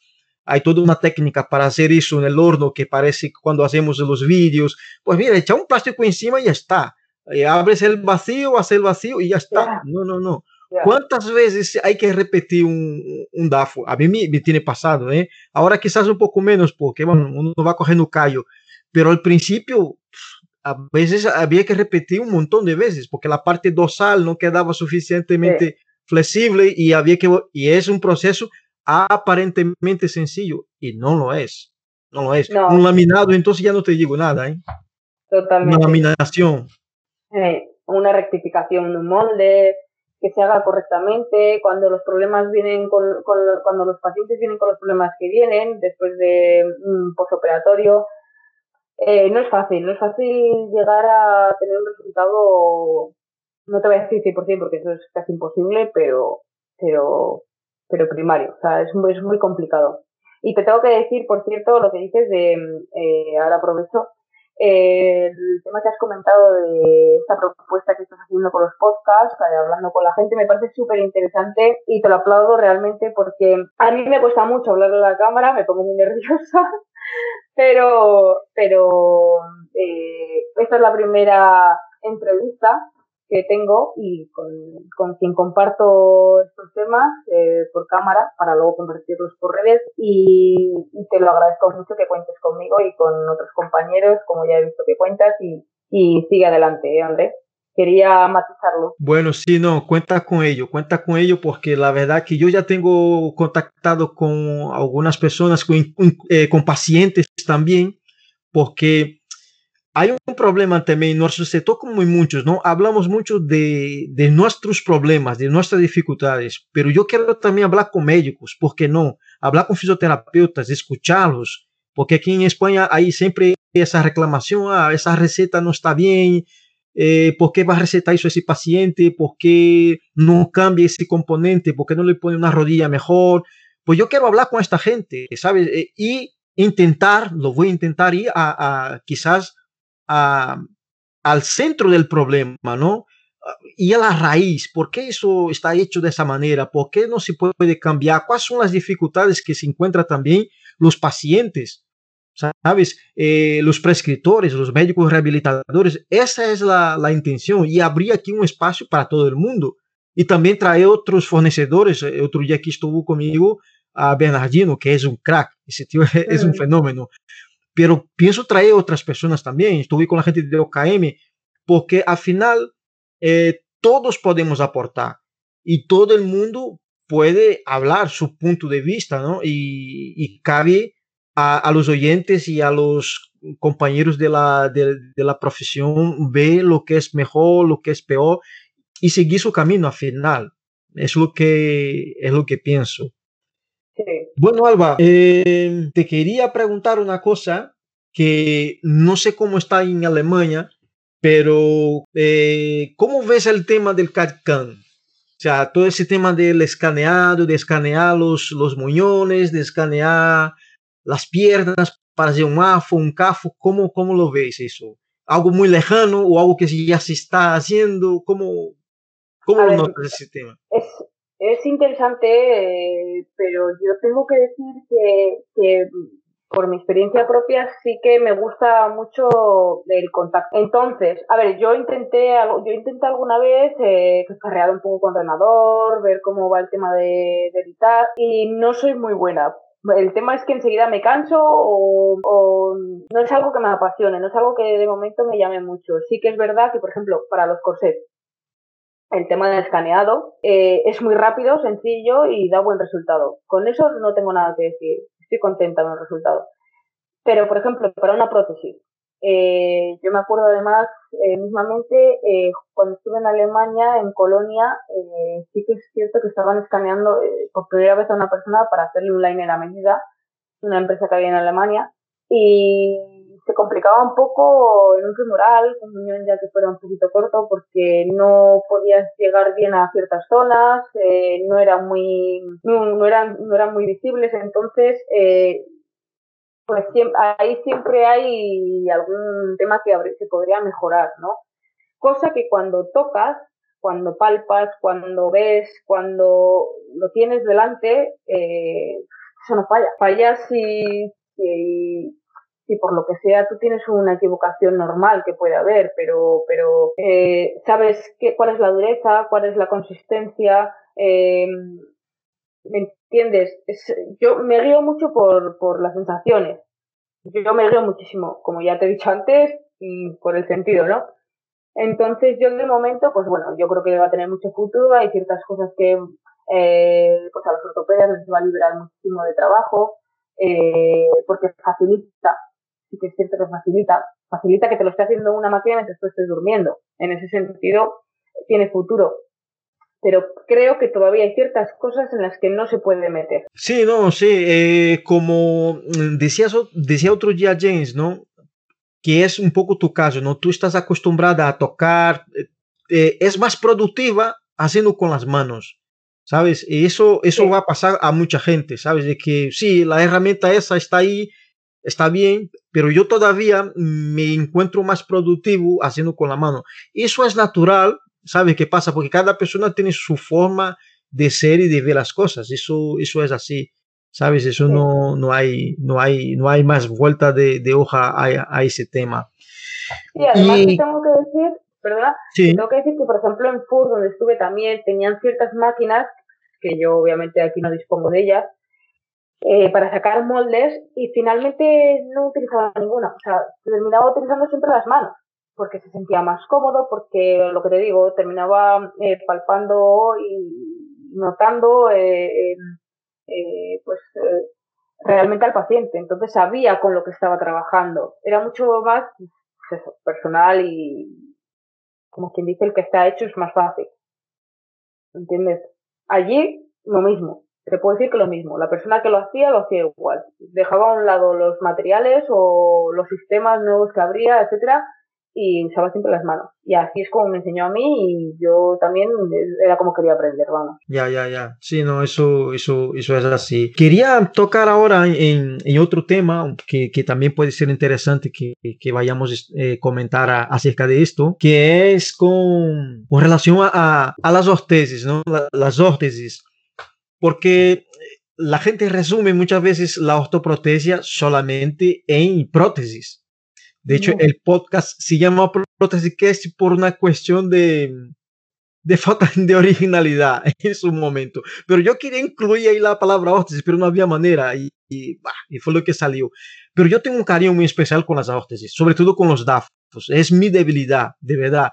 hay toda una técnica para hacer eso en el horno que parece cuando hacemos los vídeos. Pues mira, echa un plástico encima y ya está. Eh, abres el vacío, haces el vacío y ya está. No, no, no. ¿Cuántas veces hay que repetir un, un DAFO? A mí me, tiene pasado, ¿eh? Ahora quizás un poco menos porque bueno, uno va cogiendo callo, pero al principio a veces había que repetir un montón de veces porque la parte dorsal no quedaba suficientemente flexible y había que y es un proceso aparentemente sencillo y no lo es. No lo es. Un laminado, entonces ya no te digo nada, ¿eh? Totalmente. Una laminación. Eh, una rectificación de un molde, que se haga correctamente, cuando los problemas vienen con, cuando los pacientes vienen con los problemas que vienen después de un posoperatorio. Eh, no es fácil, no es fácil llegar a tener un resultado, no te voy a decir 100% porque eso es casi imposible, pero, pero, pero primario, o sea, es muy, es muy complicado. Y te tengo que decir, por cierto, lo que dices de, eh, ahora aprovecho, el tema que has comentado de esta propuesta que estás haciendo con los podcasts, hablando con la gente, me parece súper interesante y te lo aplaudo realmente porque a mí me cuesta mucho hablar en la cámara, me pongo muy nerviosa, pero, pero eh, esta es la primera entrevista que tengo y con, con quien comparto estos temas eh, por cámara para luego convertirlos por redes y, te lo agradezco mucho que cuentes conmigo y con otros compañeros como ya he visto que cuentas y, y sigue adelante, ¿eh, Andrés. Quería matizarlo. Bueno, sí, no, cuenta con ello, cuenta con ello porque la verdad que yo ya tengo contactado con algunas personas, con, eh, con pacientes también, porque hay un problema también en nuestro sector, como en muchos, ¿no? Hablamos mucho de, de, nuestros problemas, de nuestras dificultades, pero yo quiero también hablar con médicos, ¿por qué no? Hablar con fisioterapeutas, escucharlos, porque aquí en España hay siempre esa reclamación, ah, esa receta no está bien, eh, ¿por qué va a recetar eso a ese paciente? ¿Por qué no cambia ese componente? ¿Por qué no le pone una rodilla mejor? Pues yo quiero hablar con esta gente, ¿sabes? Eh, y intentar, lo voy a intentar ir a, a quizás al centro del problema, ¿no? Y a la raíz, ¿por qué eso está hecho de esa manera? ¿Por qué no se puede cambiar? ¿Cuáles son las dificultades que se encuentran también los pacientes? ¿Sabes? Eh, los prescriptores, los médicos rehabilitadores, esa es la, la, intención y habría aquí un espacio para todo el mundo. Y también traer otros fornecedores. Eh, otro día aquí estuvo conmigo a Bernardino, que es un crack, ese tío es un fenómeno pero pienso traer otras personas también. Estuve con la gente de OKM, porque al final eh, todos podemos aportar y todo el mundo puede hablar su punto de vista, ¿no? Y, y cabe a, los oyentes y a los compañeros de la, de, la profesión ver lo que es mejor, lo que es peor y seguir su camino al final. Es lo que, es lo que pienso. Bueno, Alba, eh, te quería preguntar una cosa que no sé cómo está en Alemania, pero eh, ¿cómo ves el tema del CAD-CAM? O sea, todo ese tema del escaneado, de escanear los, los muñones, de escanear las piernas para hacer un AFO, un CAFO, ¿cómo, cómo lo ves eso? ¿Algo muy lejano o algo que ya se está haciendo? ¿Cómo, cómo lo notas ese tema? Es, es interesante, eh, pero yo tengo que decir que, que, por mi experiencia propia sí que me gusta mucho el contacto. Entonces, a ver, yo intenté, yo intenté alguna vez eh, carrear un poco con ordenador, ver cómo va el tema de, editar y no soy muy buena. El tema es que enseguida me canso o, o, no es algo que me apasione, no es algo que de momento me llame mucho. Sí que es verdad que, por ejemplo, para los corsets, el tema del escaneado eh, es muy rápido, sencillo y da buen resultado. Con eso no tengo nada que decir. Estoy contenta con el resultado. Pero, por ejemplo, para una prótesis, Eh, yo me acuerdo además, eh, mismamente, eh, cuando estuve en Alemania, en Colonia, eh, sí que es cierto que estaban escaneando eh, por primera vez a una persona para hacerle un liner a medida, una empresa que había en Alemania, y se complicaba un poco en un femoral, un muñón ya que fuera un poquito corto, porque no podías llegar bien a ciertas zonas, eh, no eran muy, no, no, eran, no eran muy visibles, entonces eh, pues ahí siempre hay algún tema que se podría mejorar, ¿no? Cosa que cuando tocas, cuando palpas, cuando ves, cuando lo tienes delante, eh, eso no falla. Falla si, si, por lo que sea tú tienes una equivocación normal que puede haber, pero, pero eh, sabes qué, cuál es la dureza, cuál es la consistencia, eh, ¿me entiendes? Es, yo me guío mucho por, por las sensaciones. Yo me guío muchísimo, como ya te he dicho antes, por el sentido, ¿no? Entonces yo de momento, pues bueno, yo creo que va a tener mucho futuro, hay ciertas cosas que eh, pues a los ortopedas les va a liberar muchísimo de trabajo, eh, porque facilita, sí que es cierto que facilita, facilita que te lo esté haciendo una máquina mientras tú estés durmiendo. En ese sentido, tiene futuro pero creo que todavía hay ciertas cosas en las que no se puede meter. Sí, no, sí, eh, como decías, decía otro día James, ¿no? Que es un poco tu caso, ¿no? Tú estás acostumbrada a tocar, eh, es más productiva haciendo con las manos, ¿sabes? Y eso, eso sí. va a pasar a mucha gente, ¿sabes? De que sí, la herramienta esa está ahí, está bien, pero yo todavía me encuentro más productivo haciendo con la mano. Eso es natural, ¿Sabe qué pasa? Porque cada persona tiene su forma de ser y de ver las cosas. Eso, eso es así. ¿Sabes? Eso sí. no, no, hay, no, hay, no hay más vuelta de, de hoja a, a, ese tema. Sí, además y... tengo que decir, ¿verdad? Sí. Tengo que decir que, por ejemplo, en Ford, donde estuve también, tenían ciertas máquinas, que yo obviamente aquí no dispongo de ellas, eh, para sacar moldes y finalmente no utilizaba ninguna. O sea, terminaba utilizando siempre las manos porque se sentía más cómodo, porque lo que te digo, terminaba eh, palpando y notando eh, eh, pues realmente al paciente. Entonces sabía con lo que estaba trabajando. Era mucho más pues personal y como quien dice el que está hecho es más fácil. ¿Entiendes? Allí lo mismo. Te puedo decir que lo mismo. La persona que lo hacía lo hacía igual. Dejaba a un lado los materiales o los sistemas nuevos que habría, etcétera, y usaba siempre las manos. Y así es como me enseñó a mí y yo también era como quería aprender, vamos. Ya, ya, ya. Sí, no, eso, eso, eso es así. Quería tocar ahora en, en otro tema que, que, también puede ser interesante que, que vayamos a eh, comentar a, acerca de esto, que es con, con relación a, a, las ortesis, ¿no? La, las órtesis. Porque la gente resume muchas veces la ortoprotesia solamente en prótesis. De hecho, no. el podcast se llama Protesicast por una cuestión de, de falta de originalidad en su momento. Pero yo quería incluir ahí la palabra órtesis, pero no había manera y, y, bah, y, fue lo que salió. Pero yo tengo un cariño muy especial con las órtesis, sobre todo con los DAFos. Es mi debilidad, de verdad.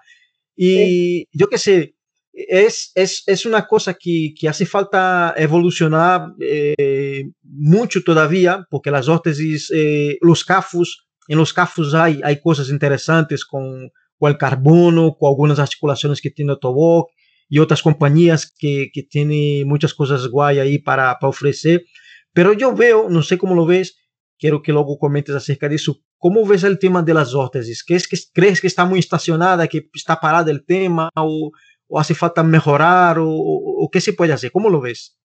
Y sí. yo qué sé, es, es, es una cosa que, que hace falta evolucionar eh, mucho todavía, porque las órtesis, eh, los CAFUS, en los CAFUS hay, hay cosas interesantes con, con, el carbono, con algunas articulaciones que tiene Otobok y otras compañías que, que tienen muchas cosas guay ahí para, para, ofrecer. Pero yo veo, no sé cómo lo ves, quiero que luego comentes acerca de eso. ¿Cómo ves el tema de las órtesis? ¿Crees que, ¿Crees que está muy estacionada, que está parada el tema o, o hace falta mejorar o, qué se puede hacer? ¿Cómo lo ves?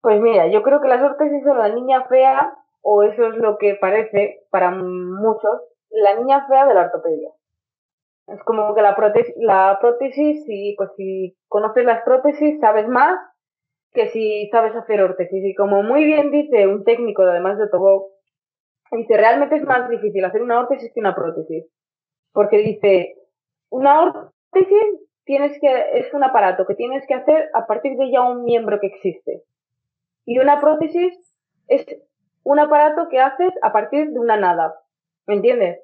Pues mira, yo creo que las órtesis son la niña fea o eso es lo que parece para muchos, la niña fea de la ortopedia. Es como que la prótesis, la prótesis si, pues si conoces las prótesis, sabes más que si sabes hacer órtesis. Y como muy bien dice un técnico, además de todo, dice, realmente es más difícil hacer una órtesis que una prótesis. Porque dice, una órtesis tienes que, es un aparato que tienes que hacer a partir de ya un miembro que existe. Y una prótesis es un aparato que haces a partir de una nada. ¿Me entiendes?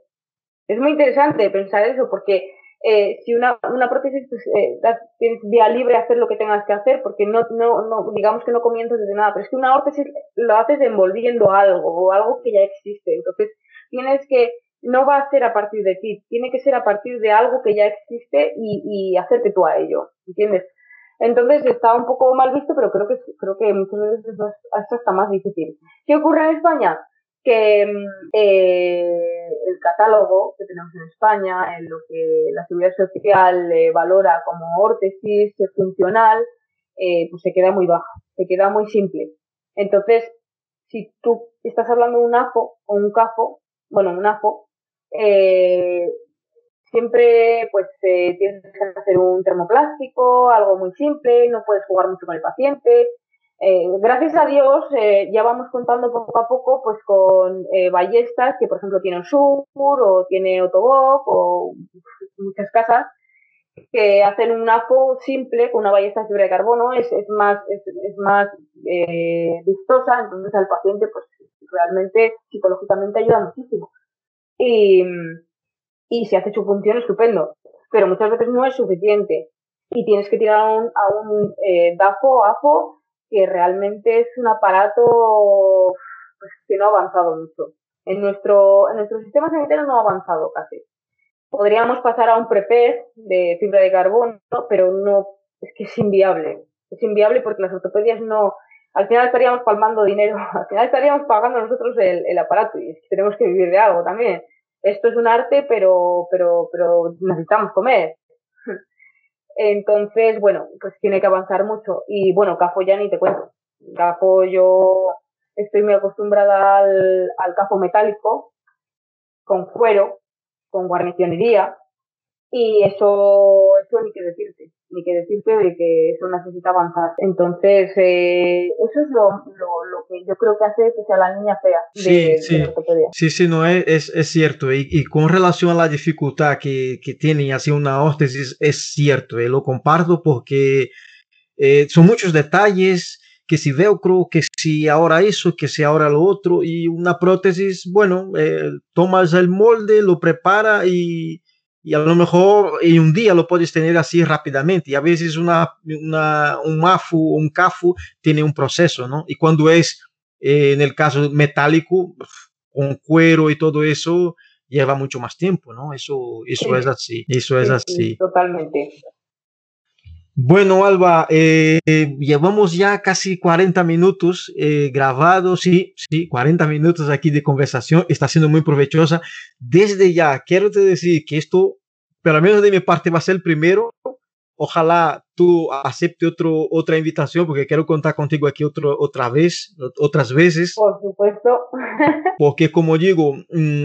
Es muy interesante pensar eso porque eh, si una, una prótesis pues, eh, tienes vía libre a hacer lo que tengas que hacer porque no, no, no, digamos que no comienzas desde nada, pero es que una órtesis lo haces envolviendo algo o algo que ya existe. Entonces tienes que no va a ser a partir de ti, tiene que ser a partir de algo que ya existe y, y hacerte tú a ello, ¿entiendes? Entonces está un poco mal visto, pero creo que creo que muchas veces esto está más difícil. ¿Qué ocurre en España? Que mm, eh, el catálogo que tenemos en España, en lo que la seguridad social eh, valora como órtesis funcional, eh, pues se queda muy bajo, se queda muy simple. Entonces, si tú estás hablando de un AFO o un CAFO, bueno, un AFO, eh, siempre pues eh, tienes que hacer un termoplástico, algo muy simple, no puedes jugar mucho con el paciente. Eh, gracias a Dios eh, ya vamos contando poco a poco pues con eh, ballestas que por ejemplo tienen Sur o tiene Otoboc o muchas casas que hacen un AFO simple con una ballesta de fibra de carbono es, es más es, es más vistosa entonces al paciente pues realmente psicológicamente ayuda muchísimo y y si hace su función estupendo, pero muchas veces no es suficiente y tienes que tirar a un, a un eh, DAFO AFO que realmente es un aparato pues, que no ha avanzado mucho. En nuestro, en nuestro sistema sanitario no ha avanzado casi. Podríamos pasar a un prepez de fibra de carbono, pero no, es que es inviable. Es inviable porque las ortopedias no, al final estaríamos palmando dinero, al final estaríamos pagando nosotros el, el aparato y tenemos que vivir de algo también esto es un arte, pero, pero, pero necesitamos comer. Entonces, bueno, pues tiene que avanzar mucho. Y bueno, CAFO ya ni te cuento. CAFO yo estoy muy acostumbrada al, al CAFO metálico, con cuero, con guarnicionería, y eso, eso ni que decirte, ni que decirte de que eso necesita avanzar. Entonces, eh, eso es lo, lo, lo, que yo creo que hace que sea la niña fea de, sí, sí. De sí, sí, no, es, es, es cierto. Y, y, con relación a la dificultad que, que tienen hacer una órtesis, es cierto, eh, lo comparto porque eh, son muchos detalles que si velcro, que si ahora eso, que si ahora lo otro, y una prótesis, bueno, eh, tomas el molde, lo prepara y y a lo mejor en un día lo puedes tener así rápidamente. Y a veces una, una, un AFU o un CAFU tiene un proceso, ¿no? Y cuando es, eh, en el caso metálico, con cuero y todo eso, lleva mucho más tiempo, ¿no? Eso, eso sí. es así, eso es sí, así. Sí, totalmente. Bueno, Alba, eh, llevamos ya casi 40 minutos eh, grabados, sí, sí, 40 minutos aquí de conversación, está siendo muy provechosa. Desde ya, quiero te decir que esto, pero al menos de mi parte, va a ser el primero Ojalá tú acepte otro, otra invitación porque quiero contar contigo aquí otro, otra vez, otras veces. Por supuesto. Porque como digo,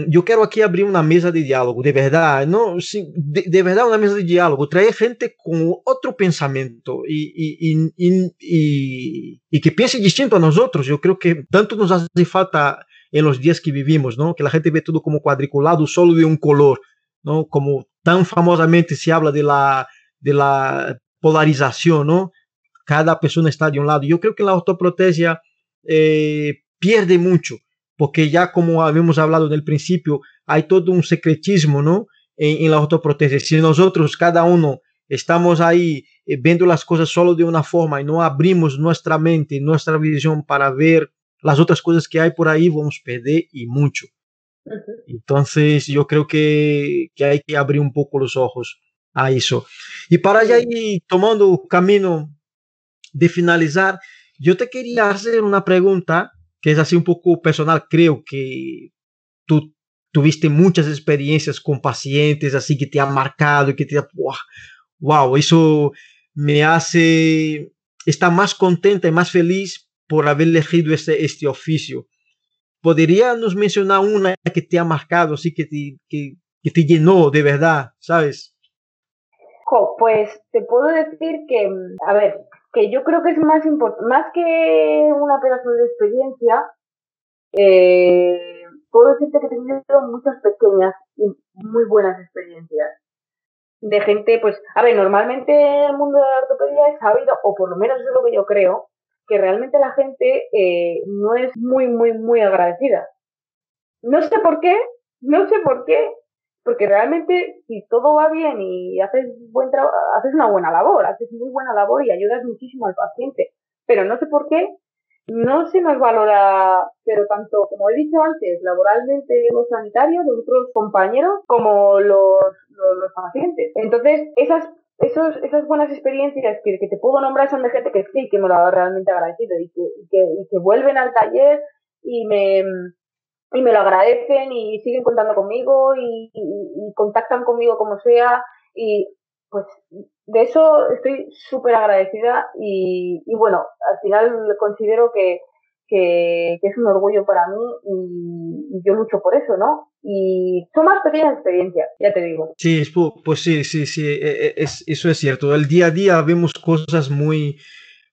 yo quiero aquí abrir una mesa de diálogo, de verdad, no, sí, de, de, verdad una mesa de diálogo, traer gente con otro pensamiento y, y, y, y que piense distinto a nosotros. Yo creo que tanto nos hace falta en los días que vivimos, ¿no? Que la gente ve todo como cuadriculado, solo de un color, ¿no? Como tan famosamente se habla de la de la polarización, ¿no? Cada persona está de un lado. Yo creo que la ortoprotesia eh, pierde mucho, porque ya como habíamos hablado en el principio, hay todo un secretismo, ¿no? En, en la ortoprotesia. Si nosotros, cada uno, estamos ahí eh, viendo las cosas solo de una forma y no abrimos nuestra mente, nuestra visión para ver las otras cosas que hay por ahí, vamos a perder y mucho. Entonces, yo creo que, que hay que abrir un poco los ojos a isso. E para já ir tomando o caminho de finalizar, eu te queria fazer uma pergunta que é assim um pouco personal. Creio que tu tuviste muitas experiências com pacientes assim que te ha marcado, que te wow, isso me hace estar mais contente e mais feliz por haber elegido este, este ofício. Poderia nos mencionar uma que te ha marcado, así que te, que, que te llenou de verdade, sabes? Pues te puedo decir que, a ver, que yo creo que es más importante, más que una pedazo de experiencia, eh, puedo decirte que he tenido muchas pequeñas y muy buenas experiencias de gente, pues, a ver, normalmente el mundo de la ortopedia es sabido, o por lo menos es lo que yo creo, que realmente la gente eh, no es muy, muy, muy agradecida. No sé por qué, no sé por qué, porque realmente si todo va bien y haces buen haces una buena labor, haces muy buena labor y ayudas muchísimo al paciente, pero no sé por qué no se nos valora, pero tanto, como he dicho antes, laboralmente los sanitarios, los otros compañeros, como los, los, pacientes. Entonces, esas esos, esas buenas experiencias que, que, te puedo nombrar son de gente que sí, que me lo ha realmente agradecido y que, y que, y que vuelven al taller y me, y me lo agradecen y siguen contando conmigo y, y, contactan conmigo como sea y pues de eso estoy súper agradecida y, y, bueno, al final considero que, que, es un orgullo para mí y, yo lucho por eso, ¿no? Y son más pequeñas experiencias, ya te digo. Sí, pues sí, sí, sí, e, e, es, eso es cierto. El día a día vemos cosas muy,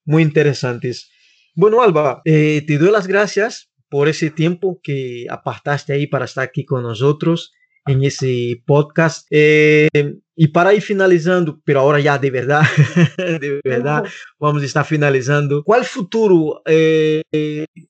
muy interesantes. Bueno, Alba, eh, te doy las gracias por ese tiempo que apartaste ahí para estar aquí con nosotros en ese podcast. Eh, y para ir finalizando, pero ahora ya de verdad, de verdad, vamos a estar finalizando. ¿Cuál futuro eh,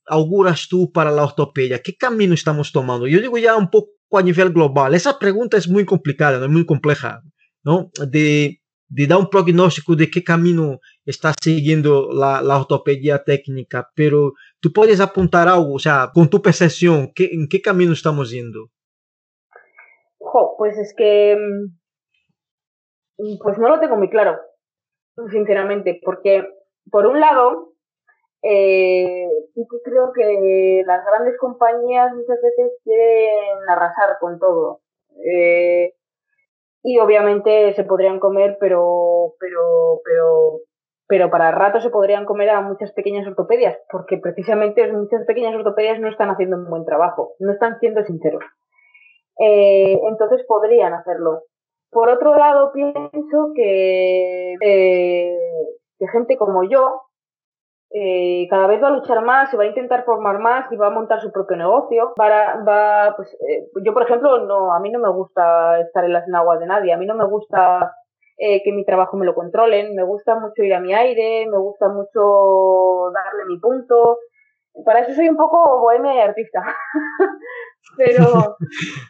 auguras tú para la ortopedia? ¿Qué camino estamos tomando? Yo digo ya un poco a nivel global. Esa pregunta es muy complicada, ¿no? muy compleja, ¿no? De, de dar un pronóstico de qué camino está siguiendo la, la, ortopedia técnica, pero tú puedes apuntar algo, o sea, con tu percepción, ¿qué, ¿en qué camino estamos yendo? pues es que mm, pues no lo tengo muy claro, sinceramente, porque por un lado, eh, creo que las grandes compañías muchas veces quieren arrasar con todo. Eh, y obviamente se podrían comer, pero, pero, pero, pero para rato se podrían comer a muchas pequeñas ortopedias, porque precisamente muchas pequeñas ortopedias no están haciendo un buen trabajo, no están siendo sinceros. Eh, entonces podrían hacerlo. Por otro lado, pienso que, eh, que gente como yo eh, cada vez va a luchar más, se va a intentar formar más y va a montar su propio negocio. Va, pues, eh, yo, por ejemplo, no, a mí no me gusta estar en las enaguas de nadie, a mí no me gusta eh, que mi trabajo me lo controlen, me gusta mucho ir a mi aire, me gusta mucho darle mi punto. Para eso soy un poco bohemia y artista. Pero,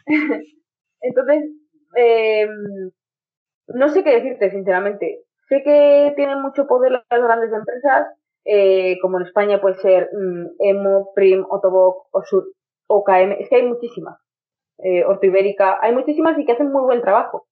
entonces, eh, no sé qué decirte, sinceramente. Sé que tienen mucho poder las grandes empresas, eh, como en España puede ser mm, EMO, PRIM, Otoboc, Osur, OKM. Es que hay muchísimas. Eh, Ibérica, hay muchísimas y que hacen muy buen trabajo.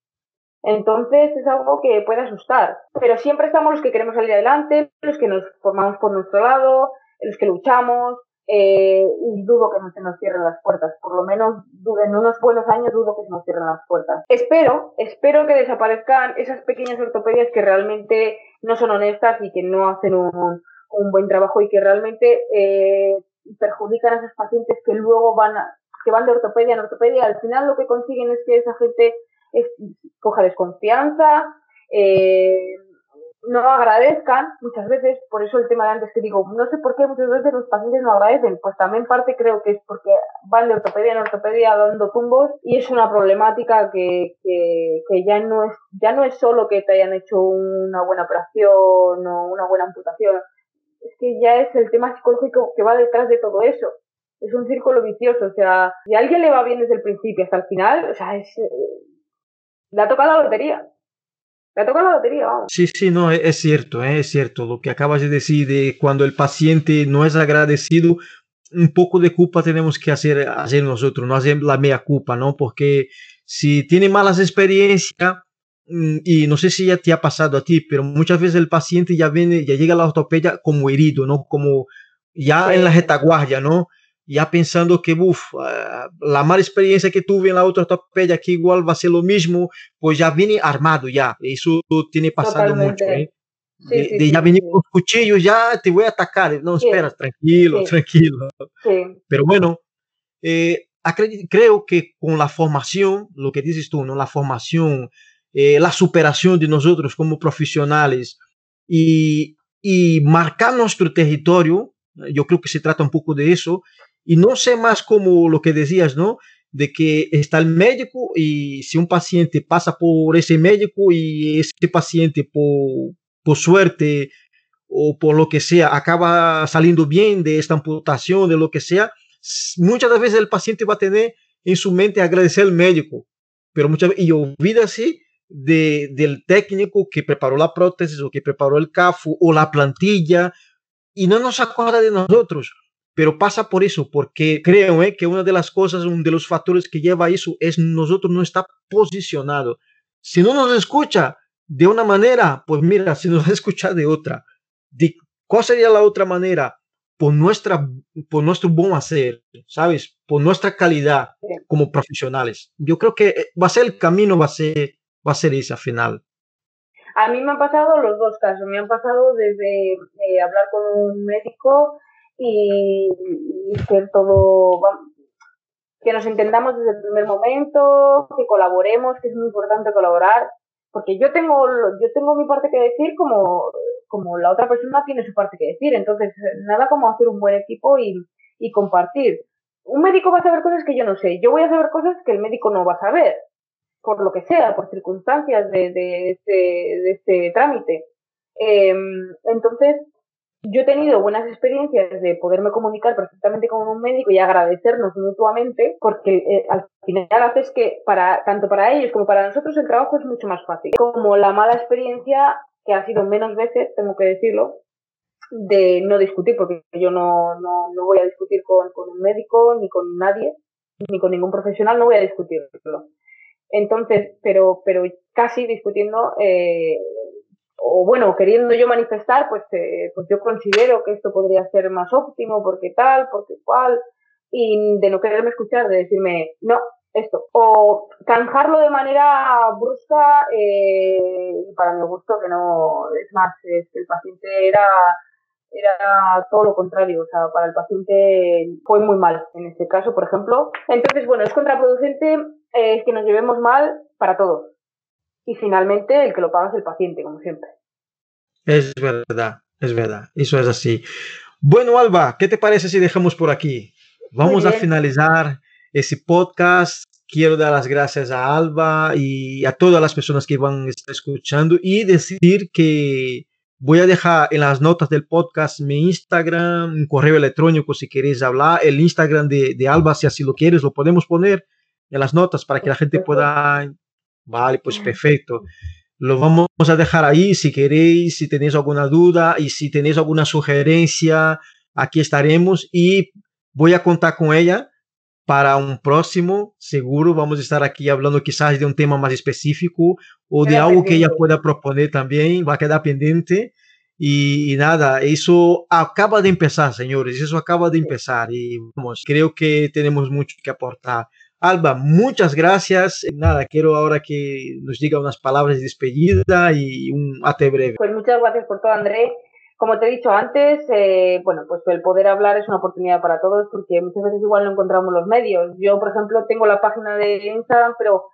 Entonces es algo que puede asustar. Pero siempre estamos los que queremos salir adelante, los que nos formamos por nuestro lado, los que luchamos, eh, y dudo que no se nos cierren las puertas. Por lo menos en unos buenos años dudo que se nos cierren las puertas. Espero, espero que desaparezcan esas pequeñas ortopedias que realmente no son honestas y que no hacen un, un buen trabajo y que realmente eh, perjudican a esos pacientes que luego van que van de ortopedia en ortopedia. Al final lo que consiguen es que esa gente coja desconfianza, eh, no agradezcan muchas veces, por eso el tema de antes que digo, no sé por qué muchas veces los pacientes no agradecen, pues también parte creo que es porque van de ortopedia en ortopedia dando tumbos y es una problemática que, que, que ya no es ya no es solo que te hayan hecho una buena operación o una buena amputación, es que ya es el tema psicológico que va detrás de todo eso. Es un círculo vicioso, o sea, si a alguien le va bien desde el principio hasta el final, o sea, es, le ha tocado la lotería. Le toca la lotería, vamos. Sí, sí, no, es cierto, es cierto. Lo que acabas de decir de cuando el paciente no es agradecido, un poco de culpa tenemos que hacer, hacer nosotros, no hacer la mea culpa, ¿no? Porque si tiene malas experiencias, mm, y no sé si ya te ha pasado a ti, pero muchas veces el paciente ya viene, ya llega a la ortopedia como herido, ¿no? Como ya en la retaguardia, ¿no? Ya pensando que, uff, ah, la mala experiencia que tuve en la otra ortopedia, que igual va a ser lo mismo, pues ya viene armado ya. Eso tiene pasado mucho, ¿eh? de, ya venir con los cuchillos, ya te voy a atacar. No, espera, tranquilo, tranquilo. Pero bueno, eh, creo que con la formación, lo que dices tú, ¿no? La formación, eh, la superación de nosotros como profesionales y, y marcar nuestro territorio, yo creo que se trata un poco de eso, y no sé más como lo que decías, ¿no? De que está el médico y si un paciente pasa por ese médico y ese paciente por, por suerte o por lo que sea acaba saliendo bien de esta amputación, de lo que sea, muchas veces el paciente va a tener en su mente agradecer al médico, pero muchas veces, y olvida así de, del técnico que preparó la prótesis o que preparó el CAFU o la plantilla y no nos acuerda de nosotros. Pero pasa por eso, porque creo ¿eh? que una de las cosas, uno de los factores que lleva a eso es nosotros no estar posicionado. Si no nos escucha de una manera, pues mira, si nos escucha de otra. De, ¿Cuál sería la otra manera? Por, nuestra, por nuestro buen hacer, ¿sabes? Por nuestra calidad como profesionales. Yo creo que eh, va a ser el camino, va a ser, va a ser ese al final. A mí me han pasado los dos casos. Me han pasado desde eh, hablar con un médico y, que todo, que nos entendamos desde el primer momento, que colaboremos, que es muy importante colaborar, porque yo tengo, yo tengo mi parte que decir como, como la otra persona tiene su parte que decir, entonces nada como hacer un buen equipo y, y compartir. Un médico va a saber cosas que yo no sé, yo voy a saber cosas que el médico no va a saber, por lo que sea, por circunstancias de, de, este, de este trámite. Eh, entonces, yo he tenido buenas experiencias de poderme comunicar perfectamente con un médico y agradecernos mutuamente, porque eh, al final haces que para tanto para ellos como para nosotros el trabajo es mucho más fácil. Como la mala experiencia, que ha sido menos veces, tengo que decirlo, de no discutir, porque yo no, no, no voy a discutir con, con un médico, ni con nadie, ni con ningún profesional, no voy a discutirlo. Entonces, pero, pero casi discutiendo, eh, o bueno, queriendo yo manifestar, pues, eh, pues yo considero que esto podría ser más óptimo, porque tal, porque cual, y de no quererme escuchar, de decirme, no, esto. O canjarlo de manera brusca, eh, para mi gusto, que no, es más, es que el paciente era, era todo lo contrario, o sea, para el paciente fue muy mal en este caso, por ejemplo. Entonces, bueno, es contraproducente eh, que nos llevemos mal para todos y finalmente el que lo paga es el paciente, como siempre. Es verdad, es verdad, eso es así. Bueno, Alba, ¿qué te parece si dejamos por aquí? Vamos a finalizar ese podcast. Quiero dar las gracias a Alba y a todas las personas que van a estar escuchando y decir que voy a dejar en las notas del podcast mi Instagram, un correo electrónico si queréis hablar, el Instagram de, de Alba si así lo quieres, lo podemos poner en las notas para que la gente pueda Vale, pues perfecto. Lo vamos a dejar ahí si queréis, si tenéis alguna duda y si tenéis alguna sugerencia, aquí estaremos y voy a contar con ella para un próximo. Seguro vamos a estar aquí hablando quizás de un tema más específico o de algo que ella pueda proponer también. Va a quedar pendiente. Y, y, nada, eso acaba de empezar, señores, eso acaba de empezar y vamos, creo que tenemos mucho que aportar. Alba, muchas gracias. Nada, quiero ahora que nos diga unas palabras de despedida y un ate breve. Pues muchas gracias por todo, André. Como te he dicho antes, eh, bueno, pues el poder hablar es una oportunidad para todos porque muchas veces igual no encontramos los medios. Yo, por ejemplo, tengo la página de Instagram, pero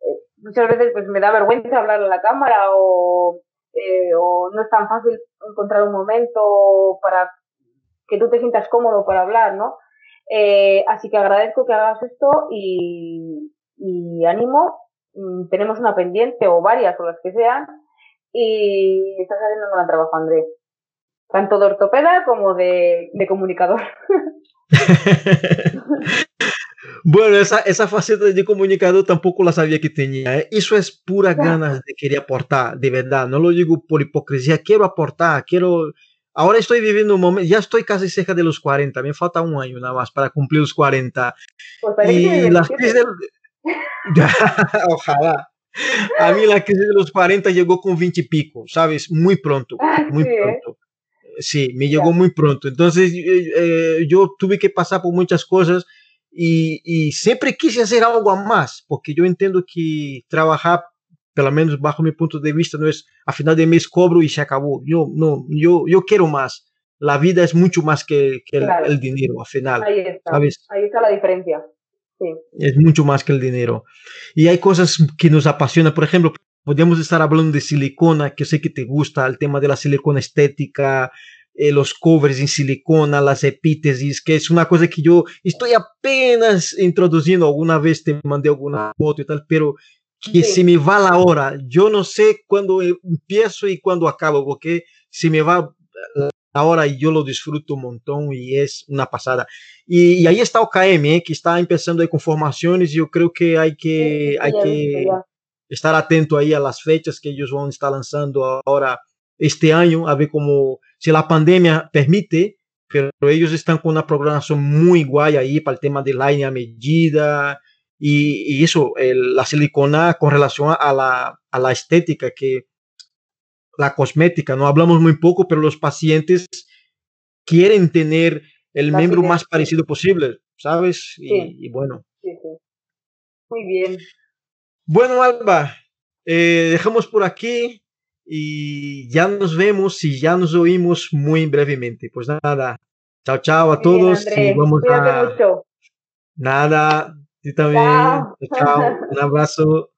eh, muchas veces pues me da vergüenza hablar a la cámara o, eh, no es tan fácil encontrar un momento para que tú te sientas cómodo para hablar, ¿no? Eh, así que agradezco que hagas esto y, y ánimo. Mm, tenemos una pendiente o varias o las que sean y estás haciendo un gran trabajo, Andrés. Tanto de ortopeda como de, de comunicador. bueno, esa, esa faceta de comunicador tampoco la sabía que tenía. ¿eh? Eso es pura ganas de querer aportar, de verdad. No lo digo por hipocresía. Quiero aportar, quiero Ahora estoy viviendo un momento, ya estoy casi cerca de los 40, me falta un año nada más para cumplir los 40. Pues y crisis. Ojalá. A mí la crisis de los 40 llegó con 20 y pico, ¿sabes? Muy pronto, ah, muy sí, ¿eh? pronto. Sí, me llegó muy pronto. Entonces eh, yo tuve que pasar por muchas cosas y, y siempre quise hacer algo más, porque yo entiendo que trabajar pelo menos bajo mi punto de vista, no es a final de mes cobro y se acabó. Yo, no, yo, yo quiero más. La vida es mucho más que, que claro. el, el, dinero, al final. Ahí está, ¿sabes? ahí está la diferencia. Sí. Es mucho más que el dinero. Y hay cosas que nos apasionan. Por ejemplo, podríamos estar hablando de silicona, que sé que te gusta, el tema de la silicona estética, eh, los covers en silicona, las epítesis, que es una cosa que yo estoy apenas introduciendo. Alguna vez te mandé alguna foto y tal, pero que se me va la hora. Yo no sé cuándo empiezo y cuándo acabo, porque se me va la hora y yo lo disfruto un montón y es una pasada. Y, y ahí está OKM, ¿eh? que está empezando ahí con formaciones y yo creo que hay que, sí, hay que estar atento ahí a las fechas que ellos van a estar lanzando ahora este año, a ver cómo, si la pandemia permite, pero ellos están con una programación muy guay ahí para el tema de line a medida y, y eso, el, la silicona con relación a la, a la estética, que la cosmética, no hablamos muy poco, pero los pacientes quieren tener el miembro más parecido posible, ¿sabes? Sí. Y, y, bueno. Sí, sí. Muy bien. Bueno, Alba, eh, dejamos por aquí y ya nos vemos y ya nos oímos muy brevemente. Pues nada, chao, chao a Muy todos bien, y vamos Cuídate a... mucho. Nada, tú también. Chao. Chao, un abrazo.